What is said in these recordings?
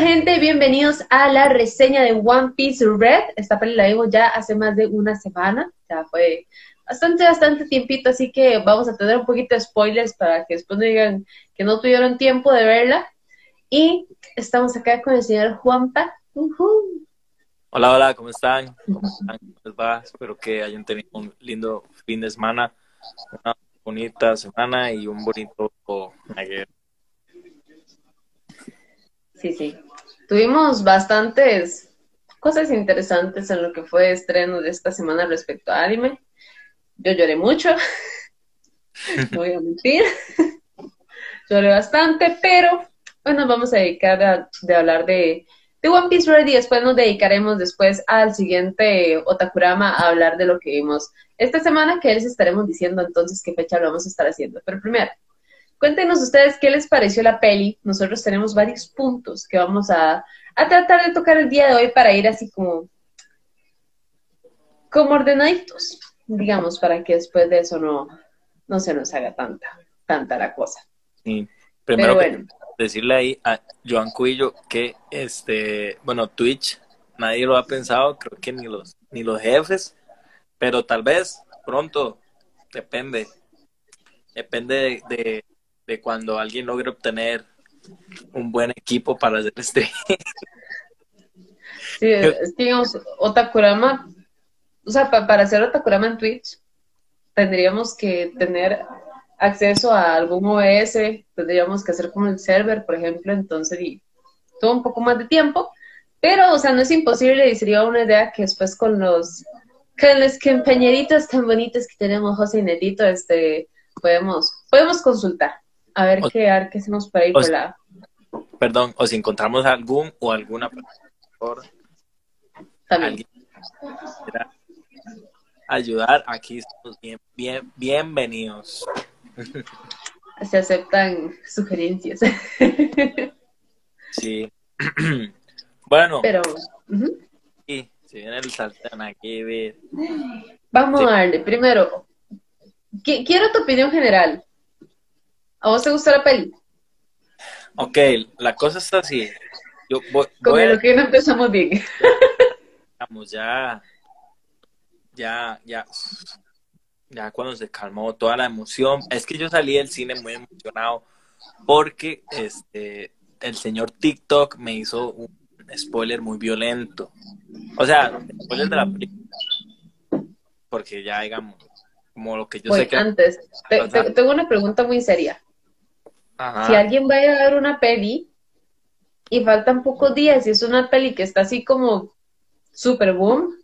gente? Bienvenidos a la reseña de One Piece Red. Esta peli la vimos ya hace más de una semana, ya fue bastante, bastante tiempito, así que vamos a tener un poquito de spoilers para que después no digan que no tuvieron tiempo de verla. Y estamos acá con el señor Juanpa. Hola, hola, ¿cómo están? ¿Cómo están? ¿Cómo les va? Espero que hayan tenido un lindo fin de semana, una bonita semana y un bonito ayer. Sí, sí. Tuvimos bastantes cosas interesantes en lo que fue estreno de esta semana respecto a anime. Yo lloré mucho, no voy a mentir. lloré bastante, pero bueno, vamos a dedicar a de hablar de, de One Piece Ready. Después nos dedicaremos después al siguiente Otakurama a hablar de lo que vimos esta semana, que les estaremos diciendo entonces qué fecha lo vamos a estar haciendo. Pero primero, Cuéntenos ustedes qué les pareció la peli. Nosotros tenemos varios puntos que vamos a, tratar de tocar el día de hoy para ir así como, como ordenaditos, digamos, para que después de eso no, no se nos haga tanta, tanta la cosa. Sí. Primero decirle ahí a Joan Cuillo que este, bueno, Twitch, nadie lo ha pensado, creo que ni los, ni los jefes, pero tal vez pronto, depende. Depende de, de cuando alguien logre obtener un buen equipo para hacer este. Sí, es que digamos, Otakurama, o sea, para hacer Otakurama en Twitch, tendríamos que tener acceso a algún OS, tendríamos que hacer como el server, por ejemplo, entonces, y todo un poco más de tiempo, pero, o sea, no es imposible y sería una idea que después con los, con los compañeritos tan bonitos que tenemos, José y Netito, este, podemos, podemos consultar. A ver qué, a ver qué por ahí por la... Perdón, o si encontramos algún o alguna por También. ayudar, aquí estamos bien, bien, bienvenidos. Se aceptan sugerencias. Sí. bueno. Pero. Sí, si viene el sartén aquí, Vamos a darle. Primero, quiero tu opinión general. ¿A vos te gustó la peli? Ok, la cosa está así. Yo voy, Con lo que no empezamos bien. Vamos, ya, ya, ya, ya cuando se calmó toda la emoción. Es que yo salí del cine muy emocionado porque este el señor TikTok me hizo un spoiler muy violento. O sea, spoiler de la película. Porque ya, digamos, como lo que yo sé que... Antes, tengo una pregunta muy seria. Si alguien va a ver una peli y faltan pocos días y es una peli que está así como super boom,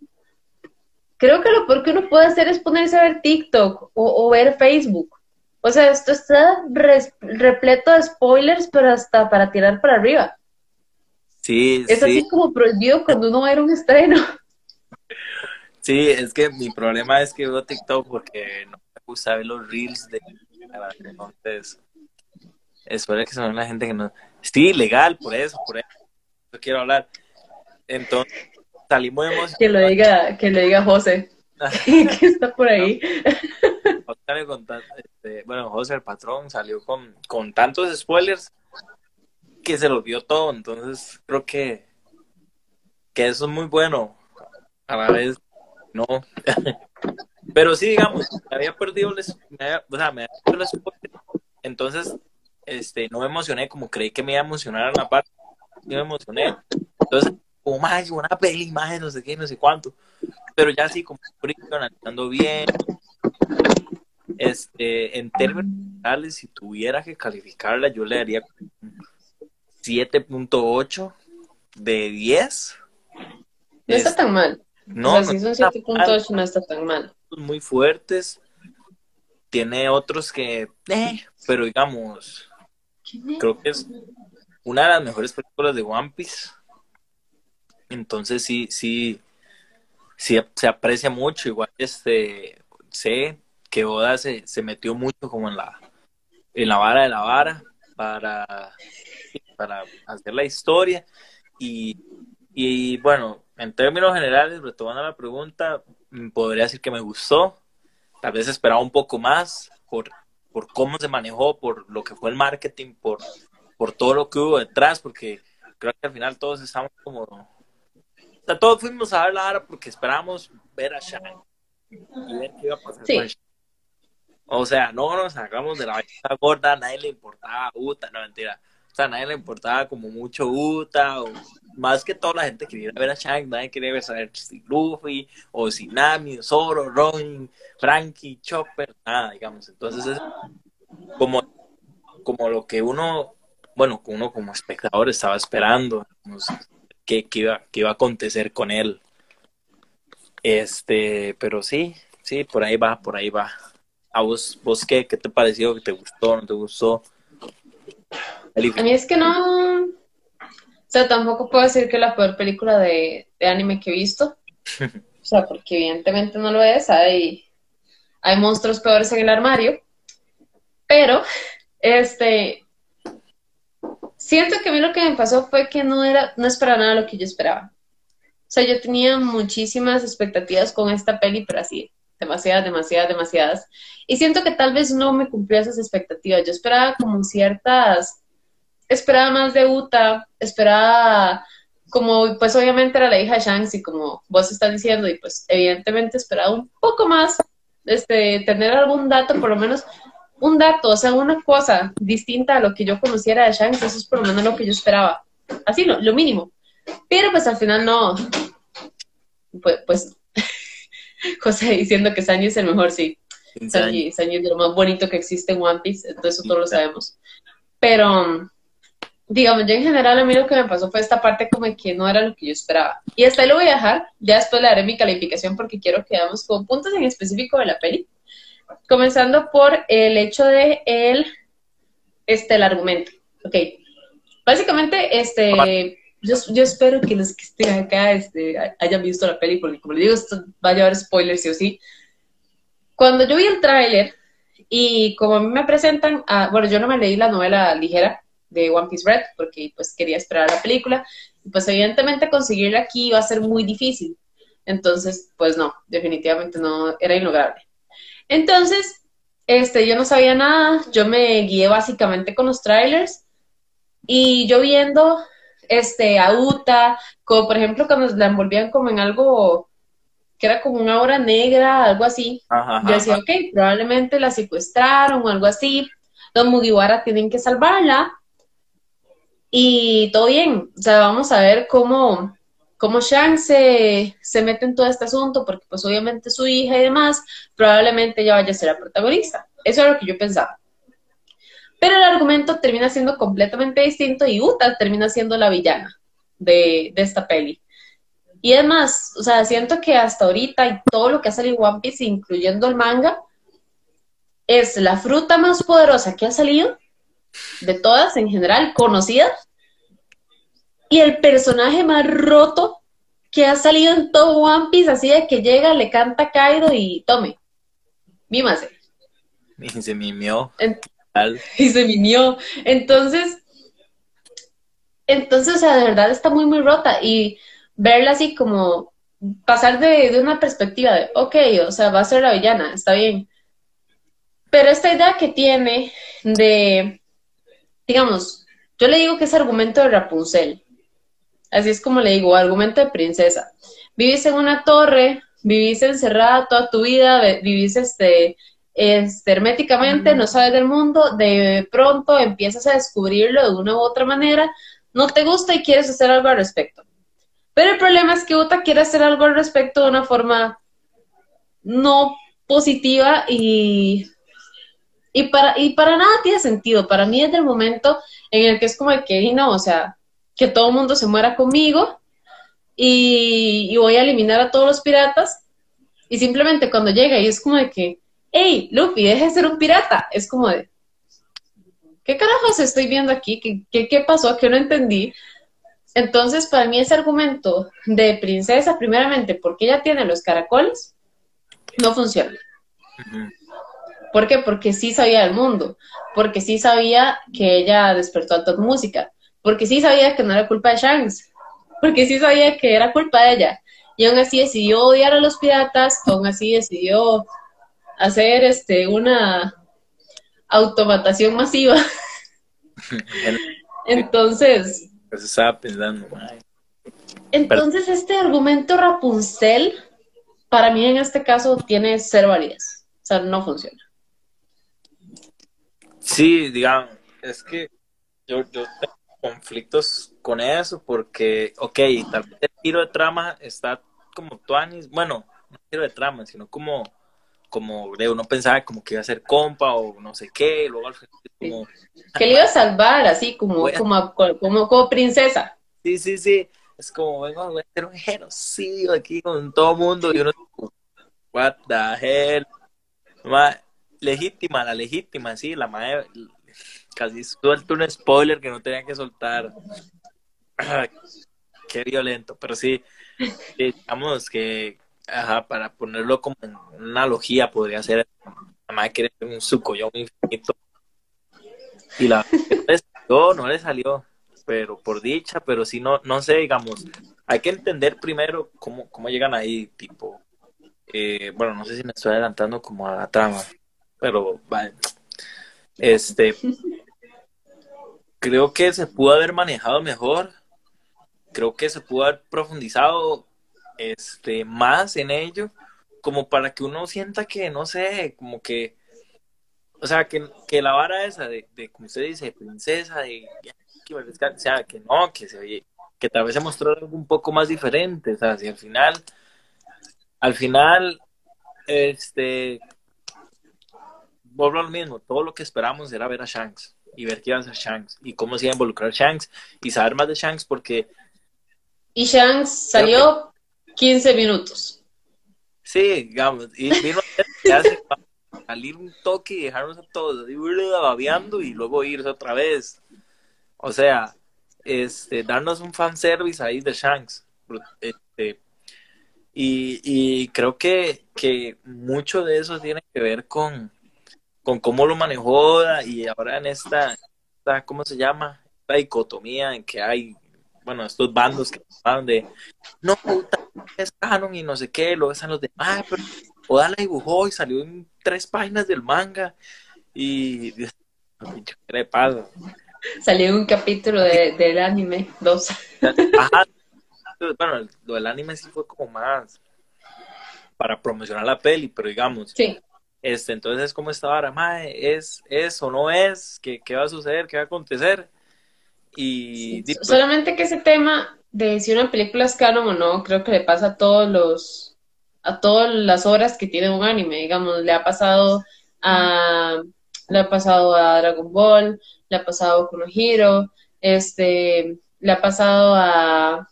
creo que lo peor que uno puede hacer es ponerse a ver TikTok o, ver Facebook. O sea, esto está repleto de spoilers, pero hasta para tirar para arriba. Sí, es así como prohibido cuando uno va a ver un estreno. Sí, es que mi problema es que veo TikTok porque no me gusta ver los reels de entonces Espero que se la gente que no. Sí, legal, por eso, por eso. Yo quiero hablar. Entonces, salimos emocionados. Que lo diga, que lo diga José. que está por ahí. Este, bueno, José, el patrón, salió con, con tantos spoilers que se lo vio todo. Entonces, creo que, que eso es muy bueno. A la vez, no. Pero sí, digamos, me había perdido, les, me había, o sea, me había perdido el spoiler. Entonces, este, no me emocioné como creí que me iba a emocionar en la parte, no me emocioné. Entonces, como más, una peli, imagen, no sé qué, no sé cuánto. Pero ya así como analizando bien. Este, en términos generales, si tuviera que calificarla, yo le daría 7.8 de 10. No está tan mal. No, si son 7.8 no está tan mal. Muy fuertes. Tiene otros que, eh, pero digamos, Creo que es una de las mejores películas de One Piece. Entonces sí, sí, sí se aprecia mucho. Igual este sé que Oda se, metió mucho como en la en la vara de la vara para, para hacer la historia. Y, y bueno, en términos generales, retomando la pregunta, podría decir que me gustó. Tal vez esperaba un poco más por por cómo se manejó, por lo que fue el marketing, por, por todo lo que hubo detrás, porque creo que al final todos estamos como... O sea, todos fuimos a ver la hora porque esperábamos ver a Shang y ver qué iba a pasar con O sea, no nos sacamos de la vaina gorda, a nadie le importaba Uta, no mentira. Sea, a nadie le importaba como mucho Uta, o más que toda la gente quería ver a Shang, nadie quería ver si Luffy, o si Nami, Zoro, Ronin, Frankie, Chopper, nada, digamos. Entonces es como, como lo que uno, bueno, uno como espectador estaba esperando, qué, iba, qué iba a acontecer con él. Este, pero sí, sí, por ahí va, por ahí va. ¿A vos, vos qué, qué te pareció? ¿Qué te gustó? ¿No te gustó? A mí es que no. O sea, tampoco puedo decir que es la peor película de, anime que he visto. O sea, porque evidentemente no lo es. Hay, hay monstruos peores en el armario. Pero, este. Siento que a mí lo que me pasó fue que no era, no esperaba nada lo que yo esperaba. O sea, yo tenía muchísimas expectativas con esta peli, pero así, demasiadas, demasiadas, demasiadas. Y siento que tal vez no me cumplió esas expectativas. Yo esperaba como ciertas, esperaba más de Uta, esperaba como, pues obviamente era la hija de Shanks y como vos estás diciendo, y pues evidentemente esperaba un poco más, este, tener algún dato, por lo menos un dato, o sea, una cosa distinta a lo que yo conociera de Shanks, eso es por lo menos lo que yo esperaba. Así, lo, lo mínimo. Pero pues al final no. Pues, pues José diciendo que Sanji es el mejor, sí. Sanji, Sanji es lo más bonito que existe en One Piece, entonces eso todos lo sabemos. Pero, digamos, yo en general a mí lo que me pasó fue esta parte como que no era lo que yo esperaba. Y hasta ahí lo voy a dejar, ya después le daré mi calificación porque quiero que veamos con puntos en específico de la peli. Comenzando por el hecho de el, este, el argumento. Ok. Básicamente, este yo, yo, espero que los que estén acá este, hayan visto la peli, porque como les digo, esto va a llevar spoilers sí o sí. Cuando yo vi el tráiler y como a mí me presentan, bueno, yo no me leí la novela ligera de One Piece Red, porque pues quería esperar la película, y pues evidentemente conseguirla aquí iba a ser muy difícil. Entonces, pues no, definitivamente no, era inlograble. Entonces, este, yo no sabía nada, yo me guié básicamente con los trailers y yo viendo este, a Uta, como por ejemplo cuando la envolvían como en algo que era como una obra negra, algo así. yo decía, ok, probablemente la secuestraron o algo así. Los Mugiwara tienen que salvarla. Y todo bien. O sea, vamos a ver cómo, cómo Shang se, se mete en todo este asunto, porque pues obviamente su hija y demás, probablemente ella vaya a ser la protagonista. Eso es lo que yo pensaba. Pero el argumento termina siendo completamente distinto y Uta termina siendo la villana de, esta peli. Y además, o sea, siento que hasta ahorita y todo lo que ha salido One Piece, incluyendo el manga, es la fruta más poderosa que ha salido, de todas en general, conocidas, y el personaje más roto que ha salido en todo One Piece, así de que llega, le canta a Kaido y tome, mímase. Y se mimió. y se mimió. Entonces, entonces, o sea, de verdad está muy, muy rota y verla así como pasar de, una perspectiva de, ok, o sea, va a ser la villana, está bien. Pero esta idea que tiene de, digamos, yo le digo que es argumento de Rapunzel. Así es como le digo, argumento de princesa. Vivís en una torre, vivís encerrada toda tu vida, vivís este, este, herméticamente, no sabes del mundo, de pronto empiezas a descubrirlo de una u otra manera, no te gusta y quieres hacer algo al respecto. Pero el problema es que Uta quiere hacer algo al respecto de una forma no positiva y, y, para, y para nada tiene sentido. Para mí es el momento en el que es como de que, no, o sea, que todo el mundo se muera conmigo y, y voy a eliminar a todos los piratas. Y simplemente cuando llega y es como de que, hey, Luffy, deje de ser un pirata. Es como de, ¿qué carajos estoy viendo aquí? ¿Qué, qué, pasó? Que no entendí. Entonces, para mí ese argumento de princesa, primeramente, porque ella tiene los caracoles, no funciona. ¿Por qué? Porque sí sabía del mundo, porque sí sabía que ella despertó a toda música, porque sí sabía que no era culpa de Shanks, porque sí sabía que era culpa de ella. Y aún así decidió odiar a los piratas, aún así decidió hacer este una automatación masiva. Entonces, Pues estaba pensando. Entonces, este argumento Rapunzel, para mí en este caso, tiene cero validez. O sea, no funciona. Sí, digamos, es que yo, yo tengo conflictos con eso porque, ok, tal vez el giro de trama está como tuanis, bueno, no giro de trama, sino como, como de uno pensaba como que iba a ser compa o no sé qué, luego al final como... Que le iba a salvar así como, como, como, como princesa. Sí, sí, sí. Es como, vengo a hacer un genocidio aquí con todo el mundo. Y uno, what the hell. Legítima, la legítima, sí, la madre. Casi suelto un spoiler que no tenía que soltar. Qué violento, pero sí, digamos que, ajá, para ponerlo como en una analogía, podría ser la madre quiere un suco, yo un infinito. Y la no, no le salió pero por dicha, pero si no, no sé, digamos, hay que entender primero cómo, cómo llegan ahí, tipo, eh, bueno, no sé si me estoy adelantando como a la trama, pero vale, este, creo que se pudo haber manejado mejor, creo que se pudo haber profundizado este, más en ello, como para que uno sienta que, no sé, como que, o sea, que, que la vara esa de, de como usted dice, princesa, de o sea, que no, que se que tal vez se mostró algo un poco más diferente, o sea, si al final, al final, este, vuelvo al mismo, todo lo que esperamos era ver a Shanks y ver qué iba a hacer Shanks y cómo se iba a involucrar Shanks y saber más de Shanks porque... Y Shanks salió 15 minutos. Sí, digamos, y vino a salir un toque y dejarnos a todos babeando y luego irse otra vez. O sea, este, darnos un fanservice ahí de Shanks. Este, y, y creo que, que mucho de eso tiene que ver con, con cómo lo manejó y ahora en esta, esta, ¿cómo se llama? La dicotomía en que hay, bueno, estos bandos que hablan de, no, es canon y no sé qué, lo besan los demás, pero Oda la dibujó y salió en tres páginas del manga y, ¿qué le pasa? Salió un capítulo de, del anime, dos. Ajá. Bueno, lo del anime sí fue como más para promocionar la peli, pero digamos. Sí. Este, entonces, ¿cómo está ahora? Mae, ¿es, ¿Es o no es? ¿Qué, ¿Qué va a suceder? ¿Qué va a acontecer? Y. Pues solamente que ese tema de si una película es canon o no, creo que le pasa a todos los. a todas las obras que tiene un anime, digamos, le ha pasado a. le ha pasado a Dragon Ball, le ha pasado con Hero, este, le ha pasado a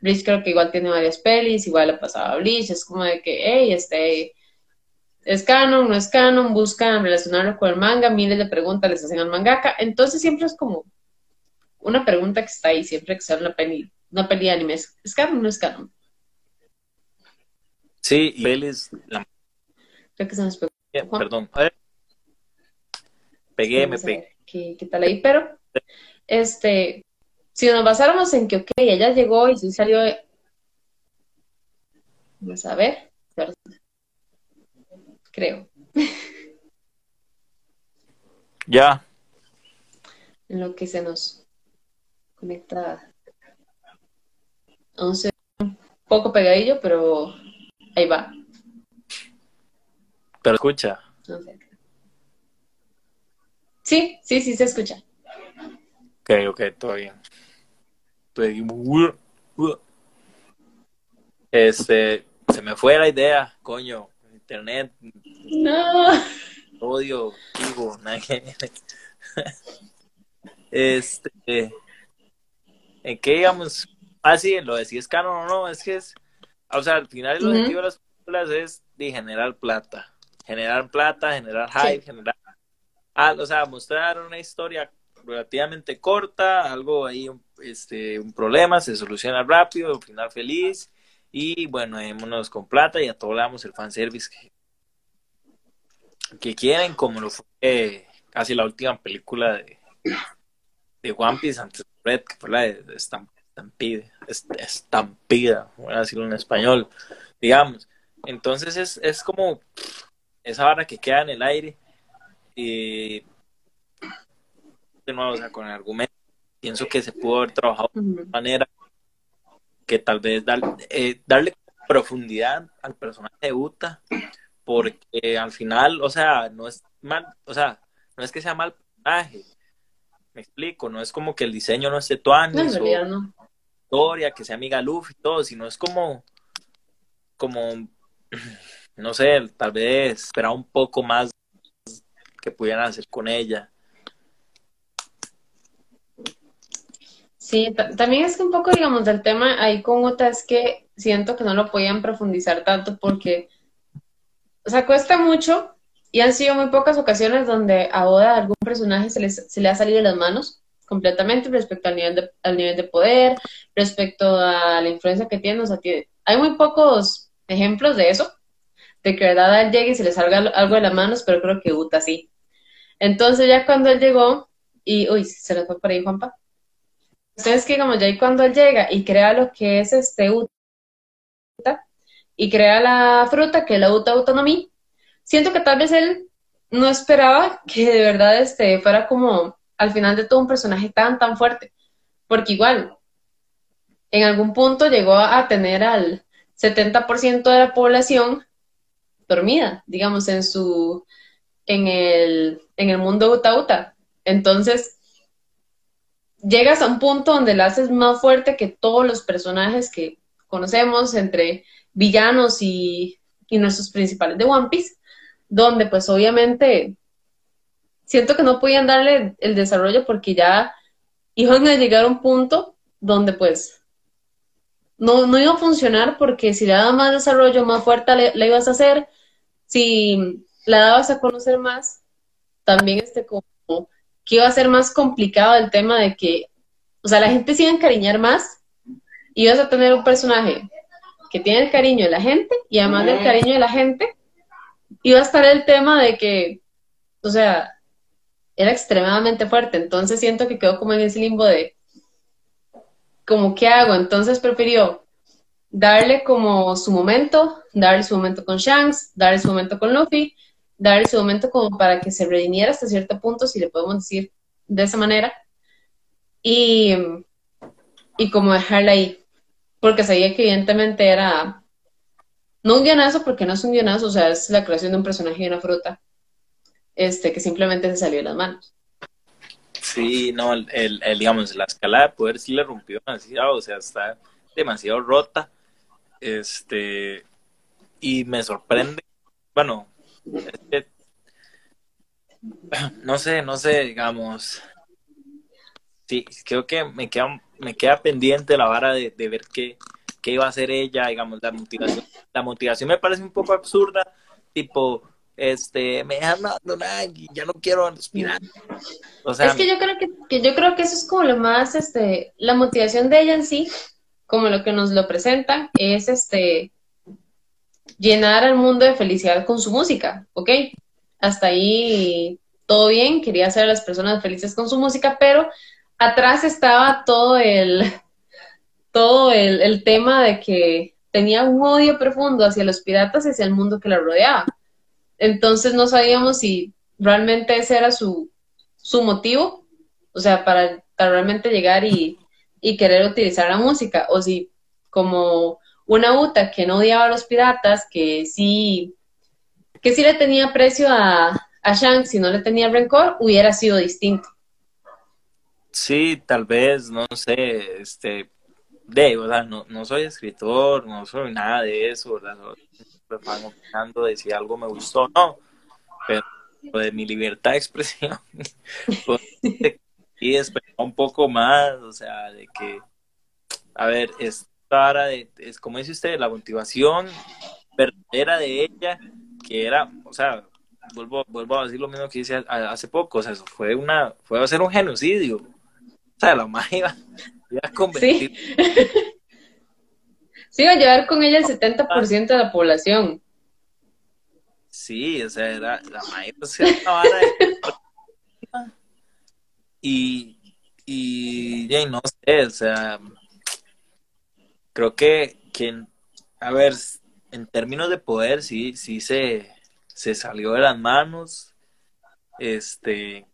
Bleach, creo que igual tiene varias pelis, igual le ha pasado a Bleach, es como de que, hey, este, es canon, no es canon, buscan relacionarlo con el manga, miles de preguntas les hacen al mangaka, entonces siempre es como una pregunta que está ahí, siempre que sale una peli, una peli de anime, ¿es, canon o no es canon? Sí, y Creo que se nos pegó. Perdón, Pegué, me pegué. qué, tal ahí, pero este, si nos basáramos en que, ok, ella llegó y sí salió, vamos a ver, creo. Ya. En lo que se nos conecta un poco pegadillo, pero ahí va. Pero escucha. Sí, sí, sí se escucha. Ok, ok, todo bien. Este, se me fue la idea, coño. Internet. No. Odio, digo, Este, ¿en qué digamos? Ah, sí, lo de si es canon o no, es que es, o sea, al final el objetivo de las películas es de generar plata, generar plata, generar hype, generar Ah, o sea, mostrar una historia relativamente corta, algo ahí, este, un problema, se soluciona rápido, un final feliz, y bueno, démonos con plata y a todos le damos el fanservice que, que quieren, como lo fue casi la última película de, de One Piece antes de Red, que fue la de, Estampida, voy a decirlo en español, digamos. Entonces es, es como esa vara que queda en el aire y de nuevo, o sea, con el argumento pienso que se pudo haber trabajado de manera que tal vez eh, darle profundidad al personaje de Uta, porque al final, o sea, no es mal, o sea, no es que sea mal personaje, me explico, no es como que el diseño no esté tuanis no, no. historia, que sea amiga Luffy y todo, sino es como, como, no sé, tal vez esperar un poco más que pudieran hacer con ella. Sí, también es que un poco, digamos, del tema ahí con Uta es que siento que no lo podían profundizar tanto porque, o sea, cuesta mucho y han sido muy pocas ocasiones donde a Oda algún personaje se, se le ha salido de las manos completamente respecto al nivel, de, al nivel de poder, respecto a la influencia que tiene. O sea, hay muy pocos ejemplos de eso, de que verdad él llegue y se le salga algo de las manos, pero creo que Uta sí. Entonces ya cuando él llegó, y, uy, se le fue por ahí Juanpa. Entonces, que como ya ahí cuando él llega y crea lo que es este Uta, y crea la fruta, que es la Uta Autonomía, siento que tal vez él no esperaba que de verdad este fuera como al final de todo un personaje tan, tan fuerte, porque igual, en algún punto llegó a tener al 70% de la población dormida, digamos, en su, en el, en el mundo Uta Uta. Entonces, llegas a un punto donde la haces más fuerte que todos los personajes que conocemos entre villanos y, nuestros principales de One Piece, donde pues obviamente siento que no podían darle el desarrollo porque ya iban a llegar a un punto donde pues no, no iba a funcionar porque si le dabas más desarrollo, más fuerte la ibas a hacer, si la dabas a conocer más, también este como que iba a ser más complicado el tema de que, o sea, la gente se iba a encariñar más y ibas a tener un personaje que tiene el cariño de la gente y además del cariño de la gente, iba a estar el tema de que, o sea, era extremadamente fuerte. Entonces siento que quedó como en ese limbo de, como, ¿qué hago? Entonces prefirió darle como su momento, darle su momento con Shanks, darle su momento con Luffy, dar ese momento como para que se redimiera hasta cierto punto, si le podemos decir de esa manera, y, y como dejarla ahí, porque sabía que evidentemente era, no un guionazo, porque no es un guionazo, o sea, es la creación de un personaje y una fruta, este, que simplemente se salió de las manos. Sí, no, el, el, digamos, la escala de poder sí le rompió demasiado, o sea, está demasiado rota, este, y me sorprende, bueno, no sé, no sé, digamos. Sí, creo que me queda, me queda pendiente la vara de, ver qué, qué, iba a hacer ella, digamos, la motivación. La motivación me parece un poco absurda, tipo, este, me dejan abandonar y ya no quiero respirar. O sea, es que yo creo que, que, yo creo que eso es como lo más, este, la motivación de ella en sí, como lo que nos lo presenta, es este, llenar al mundo de felicidad con su música, ¿ok? Hasta ahí todo bien, quería hacer a las personas felices con su música, pero atrás estaba todo el, todo el, tema de que tenía un odio profundo hacia los piratas y hacia el mundo que la rodeaba. Entonces no sabíamos si realmente ese era su, su motivo, o sea, para, realmente llegar y, y, querer utilizar la música, o si como una Uta que no odiaba a los piratas, que sí, que sí le tenía precio a, a Shanks si no le tenía rencor, hubiera sido distinto. Sí, tal vez, no sé, este, de, o sea, no, no soy escritor, no soy nada de eso, ¿verdad? Están opinando de si algo me gustó o no, pero de mi libertad de expresión, pues, y esperar un poco más, o sea, de que, a ver, es, de, es como dice usted, la motivación verdadera de ella, que era, o sea, vuelvo, vuelvo a decir lo mismo que hice hace poco, o sea, eso fue una, fue a ser un genocidio. O sea, la más iba, a convertir. Sí. sí, iba a llevar con ella el 70% de la población. Sí, o sea, era la más iba una vara de... Y, y, y no sé, o sea, creo que, que, a ver, en términos de poder, sí, sí se, se salió de las manos. Este,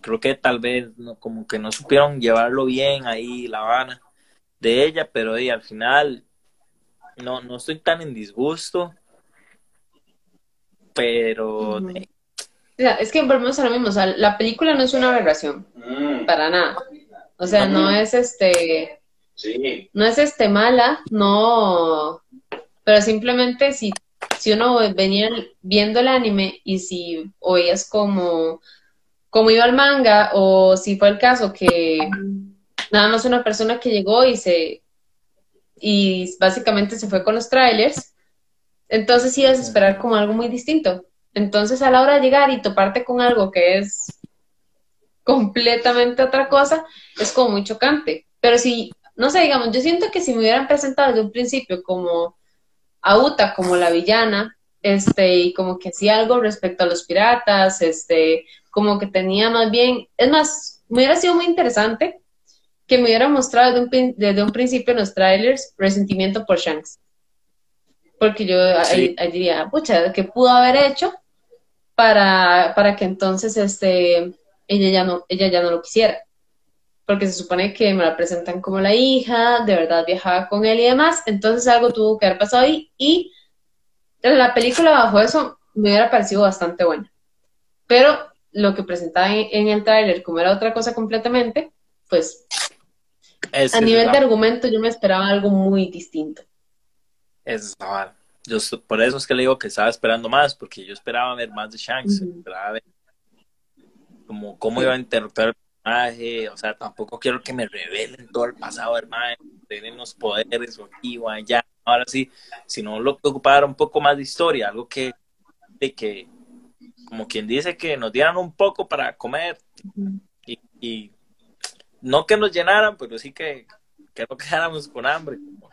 creo que tal vez no, como que no supieron llevarlo bien ahí la Habana de ella, pero y, al final no, no estoy tan en disgusto, pero... es que volvemos a lo mismo, o sea, la película no es una aberración, mm. para nada. O sea, no es este... No es este mala, no... Pero simplemente si, si uno venía viendo el anime y si oías como, iba el manga o si fue el caso que nada más una persona que llegó y se y básicamente se fue con los trailers, entonces ibas a esperar como algo muy distinto. Entonces a la hora de llegar y toparte con algo que es completamente otra cosa, es como muy chocante. Pero si, no sé, digamos, yo siento que si me hubieran presentado desde un principio como a Uta como la villana, este, y como que hacía algo respecto a los piratas, este, como que tenía más bien, es más, me hubiera sido muy interesante que me hubiera mostrado desde un, desde un principio en los trailers resentimiento por Shanks. Porque yo diría, pucha, ¿qué pudo haber hecho para, para que entonces este, ella, ya no, ella ya no lo quisiera? Porque se supone que me la presentan como la hija, de verdad viajaba con él y demás, entonces algo tuvo que haber pasado ahí y la película bajo eso me hubiera parecido bastante buena. Pero lo que presentaba en, en el tráiler como era otra cosa completamente, pues a nivel de argumento yo me esperaba algo muy distinto. Es yo, por eso es que le digo que estaba esperando más, porque yo esperaba ver más de Shanks, esperaba ver como cómo iba a interpretar o sea, tampoco quiero que me revelen todo el pasado, hermano, tienen los poderes o aquí o allá, ahora sí, sino lo que ocupara un poco más de historia, algo que, de que, como quien dice, que nos dieran un poco para comer y no que nos llenaran, pero sí que, que no quedáramos con hambre, como,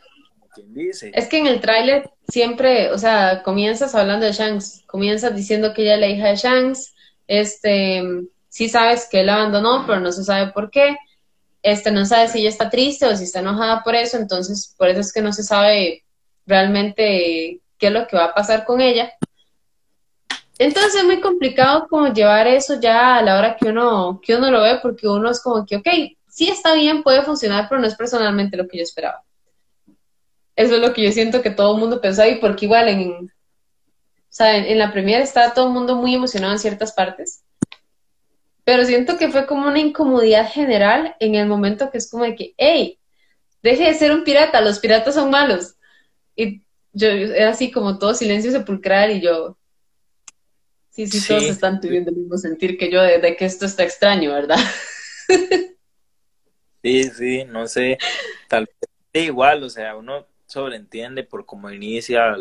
quien dice. Es que en el tráiler siempre, o sea, comienzas hablando de Shanks, comienzas diciendo que ella es la hija de Shanks, este, sí sabes que él abandonó, pero no se sabe por qué, este, no sabe si ella está triste o si está enojada por eso, entonces por eso es que no se sabe realmente qué es lo que va a pasar con ella. Entonces es muy complicado como llevar eso ya a la hora que uno, que uno lo ve, porque uno es como que, ok, sí está bien, puede funcionar, pero no es personalmente lo que yo esperaba. Eso es lo que yo siento que todo el mundo pensó ahí, porque igual en, o sea, en, la primera está todo el mundo muy emocionado en ciertas partes, pero siento que fue como una incomodidad general en el momento que es como de que, hey, deje de ser un pirata, los piratas son malos. Y yo era así como todo silencio sepulcral y yo, sí, sí, todos están teniendo el mismo sentir que yo de que esto está extraño, ¿verdad? Sí, sí, no sé, tal vez igual, o sea, uno sobreentiende por cómo inicia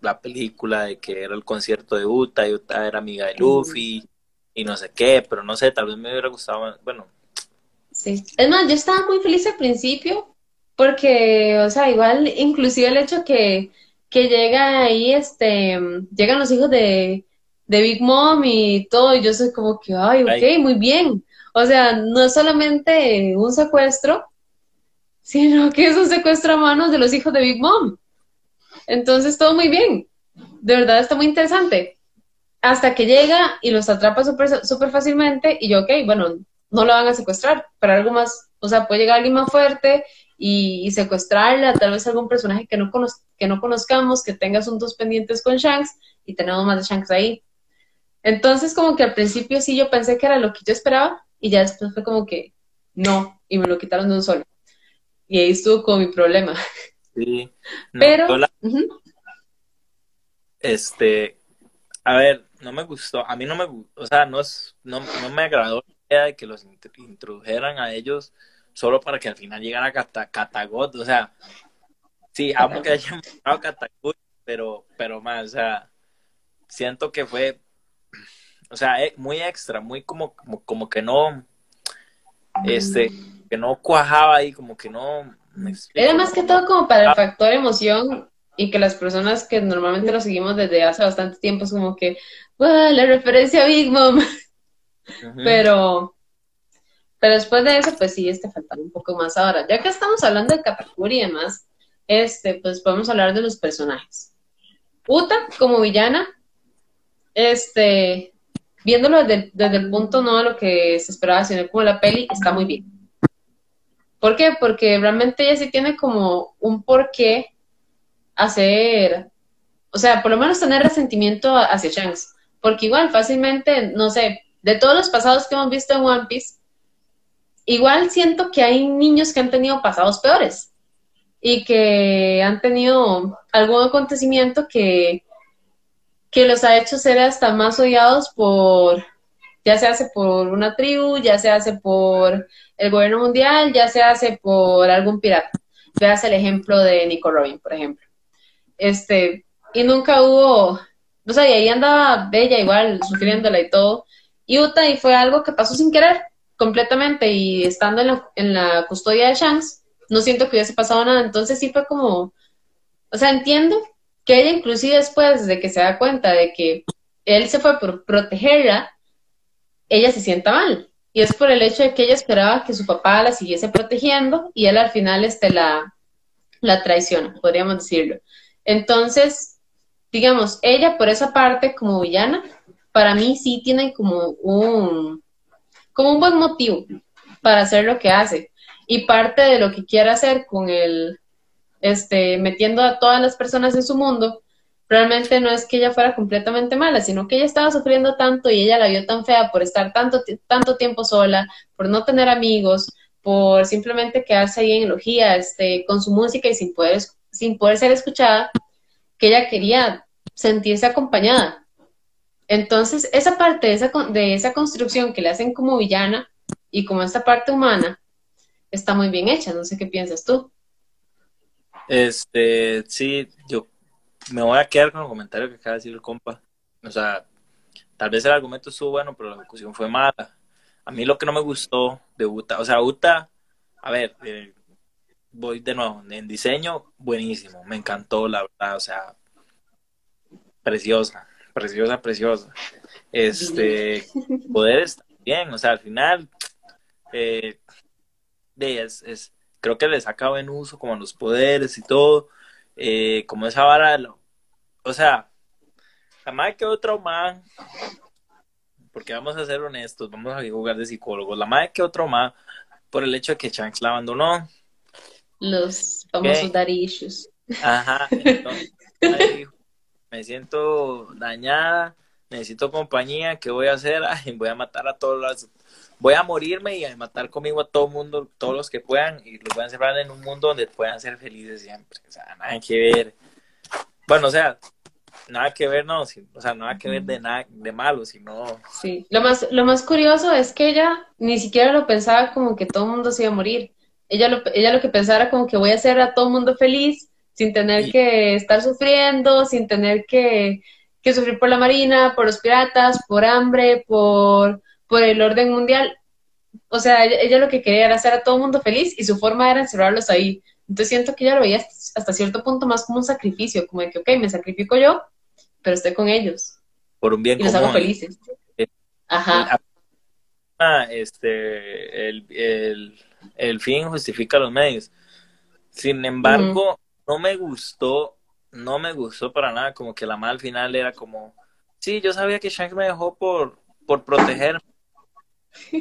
la película de que era el concierto de Uta y Uta era amiga de Luffy y no sé qué, pero no sé, tal vez me hubiera gustado, bueno. Sí, es más, yo estaba muy feliz al principio porque, o sea, igual, inclusive el hecho que, que llega ahí, este, llegan los hijos de, de Big Mom y todo, y yo soy como que, ay, ok, muy bien. O sea, no es solamente un secuestro, sino que es un secuestro a manos de los hijos de Big Mom. Entonces, todo muy bien. De verdad está muy interesante. Hasta que llega y los atrapa súper fácilmente y yo, ok, bueno, no lo van a secuestrar, pero algo más, o sea, puede llegar alguien más fuerte y, secuestrarla, tal vez algún personaje que no, que no conozcamos, que tenga asuntos pendientes con Shanks y tenemos más de Shanks ahí. Entonces, como que al principio sí yo pensé que era lo que yo esperaba, y ya después fue como que no, y me lo quitaron de un solo. Y ahí estuvo con mi problema. Sí. Pero... Este, a ver, no me gustó, a mí no me o sea, no, es, no, no me agradó la idea de que los introdujeran a ellos solo para que al final llegara a Catagot, o sea, sí, amo que hayan a Catagot, pero, pero más, o sea, siento que fue o sea, eh, muy extra, muy como, como, que no, este, que no cuajaba ahí, como que no... Era más que todo como para el factor emoción y que las personas que normalmente lo seguimos desde hace bastante tiempo es como que, la referencia a Big Mom. Pero, pero después de eso, pues sí, este faltaba un poco más ahora. Ya que estamos hablando de Katakuri y demás, este, pues podemos hablar de los personajes. Uta como villana, este, viéndolo desde, desde el punto no de lo que se esperaba, sino como la peli, está muy bien. ¿Por qué? Porque realmente ella sí tiene como un porqué hacer, o sea, por lo menos tener resentimiento hacia Shanks. Porque igual, fácilmente, no sé, de todos los pasados que hemos visto en One Piece, igual siento que hay niños que han tenido pasados peores y que han tenido algún acontecimiento que, que los ha hecho ser hasta más odiados por, ya se hace por una tribu, ya se hace por el gobierno mundial, ya se hace por algún pirata. Veas el ejemplo de Nico Robin, por ejemplo. Este, y nunca hubo, o sea, y ahí andaba Bella igual, sufriéndola y todo. Y Uta, y fue algo que pasó sin querer, completamente, y estando en la, en la custodia de Shanks, no siento que hubiese pasado nada. Entonces sí fue como, o sea, entiendo que ella inclusive después de que se da cuenta de que él se fue por protegerla, ella se sienta mal. Y es por el hecho de que ella esperaba que su papá la siguiese protegiendo y él al final este, la, la traiciona, podríamos decirlo. Entonces, digamos, ella por esa parte como villana, para mí sí tiene como un, como un buen motivo para hacer lo que hace. Y parte de lo que quiere hacer con el, este, metiendo a todas las personas en su mundo, realmente no es que ella fuera completamente mala, sino que ella estaba sufriendo tanto y ella la vio tan fea por estar tanto, tanto tiempo sola, por no tener amigos, por simplemente quedarse ahí en elogía, este, con su música y sin poder, sin poder ser escuchada, que ella quería sentirse acompañada. Entonces, esa parte de esa, de esa construcción que le hacen como villana y como esta parte humana, está muy bien hecha. No sé qué piensas tú. Este, sí, yo me voy a quedar con el comentario que acaba de decir el compa. O sea, tal vez el argumento estuvo bueno, pero la ejecución fue mala. A mí lo que no me gustó de Uta, o sea, Uta, a ver, eh, voy de nuevo, en diseño, buenísimo, me encantó, la verdad, o sea, preciosa, preciosa, preciosa. Este, poderes también, o sea, al final, eh, es, es, creo que le saca en uso como los poderes y todo, eh, como esa vara, o sea, la madre quedó traumada, porque vamos a ser honestos, vamos a jugar de psicólogos, la madre quedó traumada por el hecho de que Shanks la abandonó. Los famosos okay. issues. Ajá, entonces, me siento dañada, necesito compañía, ¿qué voy a hacer? Ay, voy a matar a todos los voy a morirme y a matar conmigo a todo el mundo, todos los que puedan, y los voy a encerrar en un mundo donde puedan ser felices siempre. O sea, nada que ver. Bueno, o sea, nada que ver, no, o sea, nada que ver de nada de malo, sino. Sí, lo más, lo más curioso es que ella ni siquiera lo pensaba como que todo el mundo se iba a morir. Ella lo, ella lo que pensaba era como que voy a hacer a todo el mundo feliz, sin tener que estar sufriendo, sin tener que, que sufrir por la marina, por los piratas, por hambre, por por el orden mundial. O sea, ella, lo que quería era hacer a todo el mundo feliz y su forma era encerrarlos ahí. Entonces siento que ella lo veía hasta cierto punto más como un sacrificio, como de que, ok, me sacrifico yo, pero estoy con ellos. Por un bien y los hago felices. Eh, Ajá. Ah, este, el, el, fin justifica los medios. Sin embargo, no me gustó, no me gustó para nada, como que la mal al final era como, sí, yo sabía que Shanks me dejó por, por protegerme,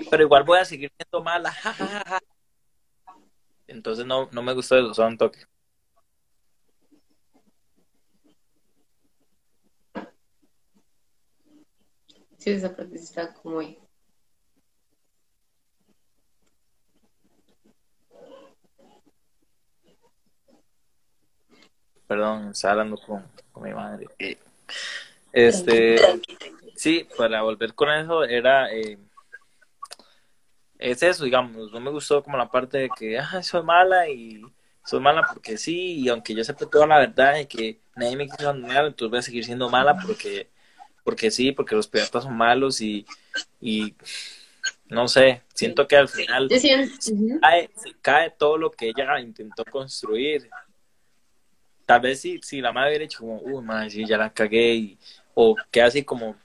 pero igual voy a seguir siendo mala. Entonces no, no me gustó eso, son toque. Sí, esa parte está como ahí. Perdón, estaba hablando con, con mi madre. Este, sí, para volver con eso, era eh, es eso, digamos, no me gustó como la parte de que, ah, soy mala y soy mala porque sí, y aunque yo sepa toda la verdad y que nadie me quiso abandonar, entonces voy a seguir siendo mala porque, porque sí, porque los piratas son malos y, y no sé, siento que al final se, cae, todo lo que ella intentó construir. Tal vez si, si la madre hubiera dicho como, uy, madre, sí, ya la cagué, y, o que así como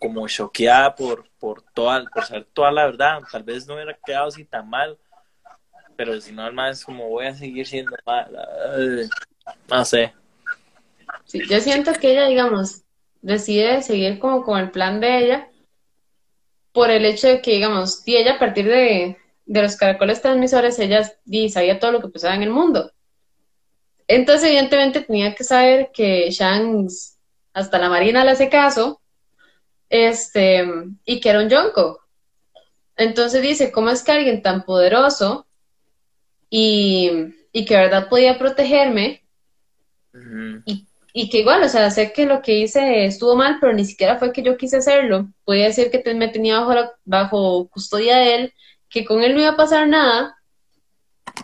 como choqueada por, por, toda, por saber toda la verdad. Tal vez no hubiera quedado así tan mal, pero si no, más es como voy a seguir siendo mala. No sé. Sí, yo siento que ella, digamos, decide seguir como con el plan de ella, por el hecho de que, digamos, y ella a partir de, de los caracoles transmisores, ella sabía todo lo que pasaba en el mundo. Entonces, evidentemente, tenía que saber que Shanks, hasta la Marina le hace caso, este, y que era un yonko. Entonces dice, ¿cómo es que alguien tan poderoso y, y que verdad podía protegerme? y, y, que igual, o sea, sé que lo que hice estuvo mal, pero ni siquiera fue que yo quise hacerlo. Podía decir que me tenía bajo, bajo custodia de él, que con él no iba a pasar nada.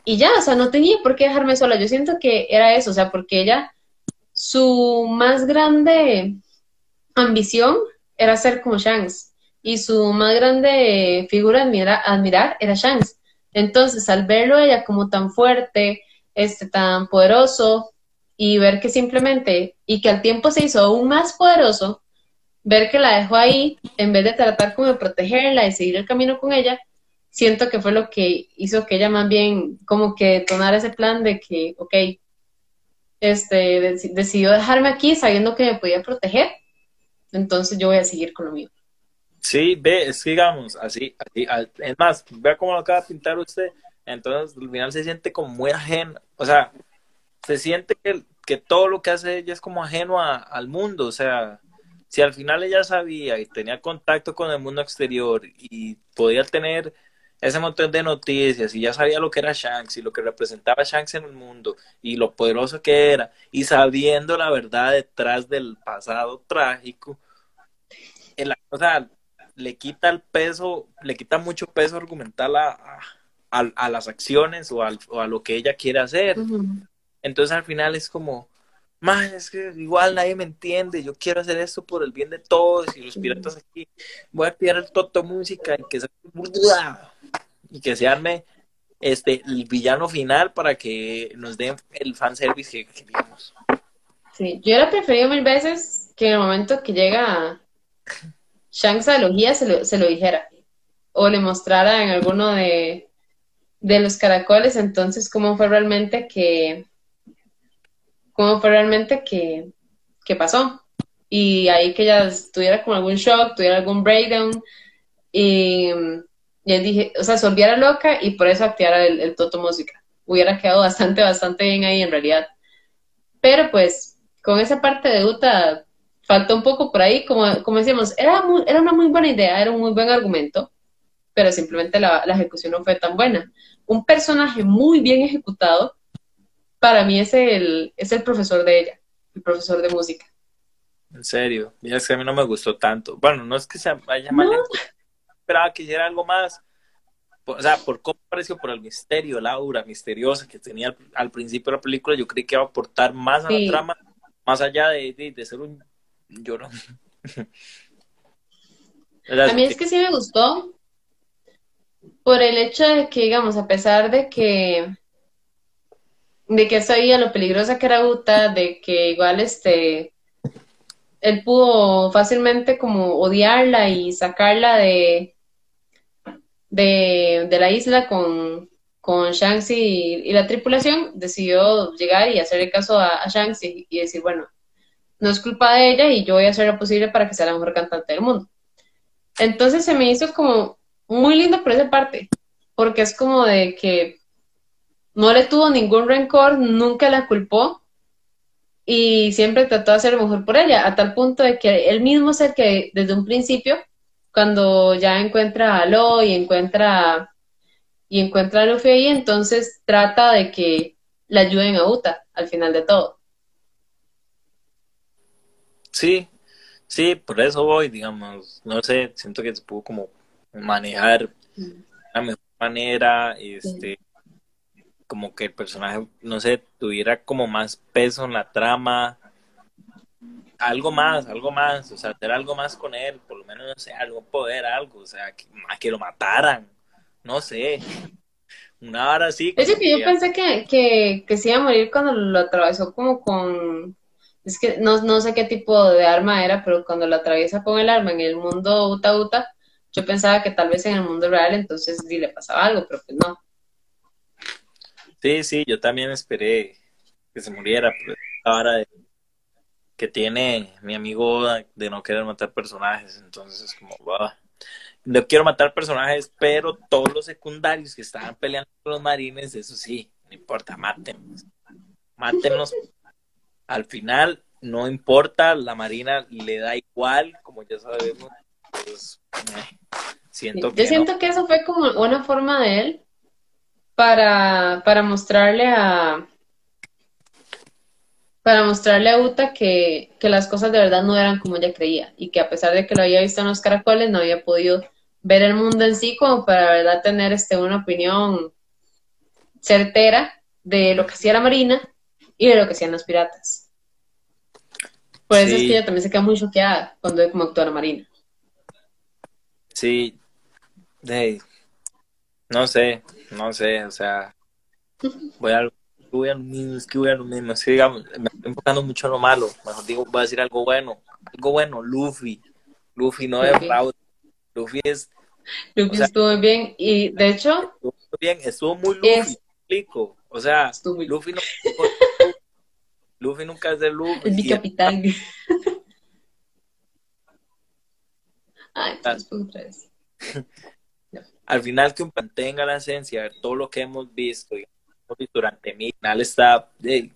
Y ya, o sea, no tenía por qué dejarme sola. Yo siento que era eso, o sea, porque ella, su más grande ambición era ser como Shanks y su más grande figura admira, admirar era Shanks. Entonces, al verlo ella como tan fuerte, este, tan poderoso, y ver que simplemente, y que al tiempo se hizo aún más poderoso, ver que la dejó ahí, en vez de tratar como de protegerla y seguir el camino con ella, siento que fue lo que hizo que ella más bien como que detonara ese plan de que, ok, este, decidió dejarme aquí sabiendo que me podía proteger, entonces yo voy a seguir con lo mío. Sí, ve, sigamos, así, así, es más, vea cómo lo acaba de pintar usted, entonces al final se siente como muy ajeno, o sea, se siente que, que todo lo que hace ella es como ajeno al mundo, o sea, si al final ella sabía y tenía contacto con el mundo exterior y podía tener ese montón de noticias y ya sabía lo que era Shanks y lo que representaba Shanks en el mundo y lo poderoso que era y sabiendo la verdad detrás del pasado trágico, o sea, le quita el peso, le quita mucho peso argumental a, a, las acciones o, a lo que ella quiere hacer. Entonces al final es como, más es que igual nadie me entiende, yo quiero hacer esto por el bien de todos y los piratas aquí, voy a pillar el Toto Música y que se y que se arme este el villano final para que nos den el fanservice que queríamos. Sí, yo hubiera preferido mil veces que en el momento que llega Shanks a elogía se lo, se lo dijera o le mostrara en alguno de, de los caracoles entonces cómo fue realmente que cómo fue realmente que, pasó. Y ahí que ella tuviera como algún shock, tuviera algún breakdown, y, y dije, o sea, se volviera loca y por eso activara el, Toto Música. Hubiera quedado bastante, bastante bien ahí en realidad. Pero pues, con esa parte de Uta faltó un poco por ahí, como, como decíamos, era, era una muy buena idea, era un muy buen argumento, pero simplemente la, la ejecución no fue tan buena. Un personaje muy bien ejecutado, para mí es el, es el profesor de ella, el profesor de música. En serio, mira, es que a mí no me gustó tanto. Bueno, no es que se vaya mal, esperaba que hiciera algo más. O sea, por cómo pareció, por el misterio, la aura misteriosa que tenía al, principio de la película, yo creí que iba a aportar más a la trama, más allá de, de, ser un llorón. a mí es que sí me gustó por el hecho de que, digamos, a pesar de que de que sabía lo peligrosa que era Uta, de que igual este él pudo fácilmente como odiarla y sacarla de de, la isla con, con Shanks y, la tripulación, decidió llegar y hacerle caso a, y, y, decir, bueno, no es culpa de ella y yo voy a hacer lo posible para que sea la mejor cantante del mundo. Entonces se me hizo como muy lindo por esa parte, porque es como de que no le tuvo ningún rencor, nunca la culpó y siempre trató de hacer lo mejor por ella, a tal punto de que él mismo es el que desde un principio, cuando ya encuentra a Lo y encuentra y encuentra a Luffy ahí, entonces trata de que le ayuden a Uta al final de todo. Sí, sí, por eso voy, digamos, no sé, siento que se pudo como manejar de la mejor manera, este, como que el personaje, no sé, tuviera como más peso en la trama, algo más, algo más, o sea, hacer algo más con él, por lo menos, no sé, algo poder, algo, o sea, que, que lo mataran, no sé, una hora así. Es que yo pensé que, que, que se iba a morir cuando lo atravesó como con, es que no, no sé qué tipo de arma era, pero cuando lo atraviesa con el arma en el mundo Uta Uta, yo pensaba que tal vez en el mundo real entonces sí le pasaba algo, pero pues no. Sí, sí, yo también esperé que se muriera, pero ahora que tiene mi amigo de no querer matar personajes, entonces es como, va. no quiero matar personajes, pero todos los secundarios que estaban peleando con los marines, eso sí, no importa, mátenlos. Mátenlos. Al final, no importa, la marina le da igual, como ya sabemos. Pues, eh, siento Yo siento que eso fue como una forma de él para, para mostrarle a, para mostrarle a Uta que, las cosas de verdad no eran como ella creía y que a pesar de que lo había visto en los caracoles no había podido ver el mundo en sí como para verdad tener este, una opinión certera de lo que hacía la Marina y de lo que hacían los piratas. Por eso es que ella también se queda muy choqueada cuando ve cómo actúa la Marina. Sí, no sé, no sé, o sea, voy a voy a lo mismo, es que voy a lo mismo. Es que, digamos, me estoy enfocando mucho en lo malo. Mejor digo, voy a decir algo bueno. Algo bueno, Luffy. Luffy no es fraude. Luffy es. Luffy estuvo bien y de hecho. Estuvo bien, estuvo muy Luffy. explico. O sea, Luffy no. Luffy nunca es de Luffy. Es mi capitán. Ay, pues, Al final que mantenga la esencia de todo lo que hemos visto, durante mi final está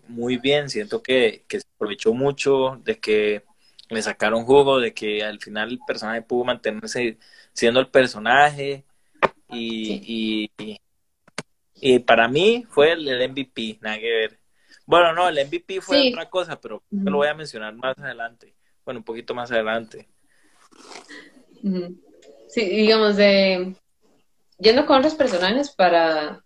muy bien, siento que, se aprovechó mucho, de que le sacaron jugo, de que al final el personaje pudo mantenerse siendo el personaje y, y, para mí fue el, MVP, nada que ver. Bueno, no, el MVP fue otra cosa, pero lo voy a mencionar más adelante, bueno, un poquito más adelante. Sí, digamos, de yendo con otros personajes para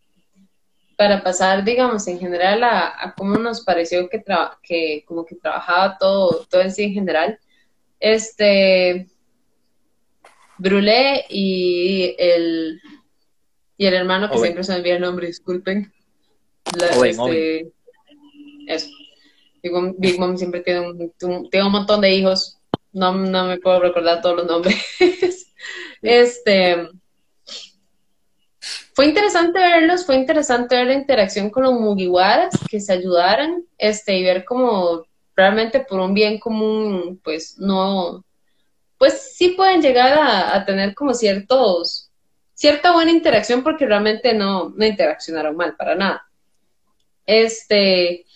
para pasar, digamos, en general a, cómo nos pareció que, que como que trabajaba todo, todo en sí en general, este, Brulé y el, y el hermano, que siempre se me olvida el nombre, disculpen. este, Eso. Big Mom, siempre tiene un, tiene un montón de hijos, no, no me puedo recordar todos los nombres. este fue interesante verlos, fue interesante ver la interacción con los Mugiwaras, que se ayudaran, este, y ver como realmente por un bien común, pues no, pues sí pueden llegar a, tener como ciertos, cierta buena interacción porque realmente no, no interaccionaron mal para nada. Este,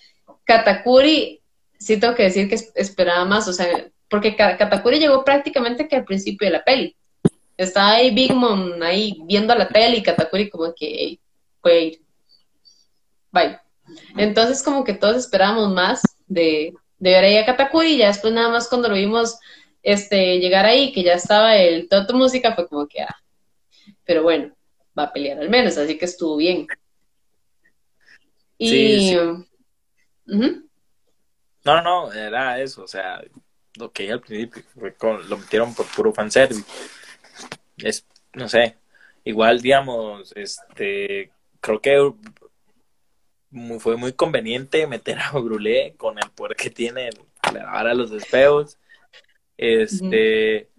Katakuri, sí tengo que decir que esperaba más, o sea, porque Katakuri llegó prácticamente que al principio de la peli. Está ahí Big Mom ahí viendo la tele y Katakuri como que puede ir. Bye. Entonces como que todos esperábamos más de, de ver ahí a Katakuri y ya después nada más cuando lo vimos este, llegar ahí, que ya estaba el Toto Música, fue como que, ah, pero bueno, va a pelear al menos, así que estuvo bien. Y... No, no, era eso, o sea, lo que al principio, lo metieron por puro fanservice es, no sé, igual, digamos, este, creo que fue muy conveniente meter a Brulé con el poder que tiene ahora los espejos. Este,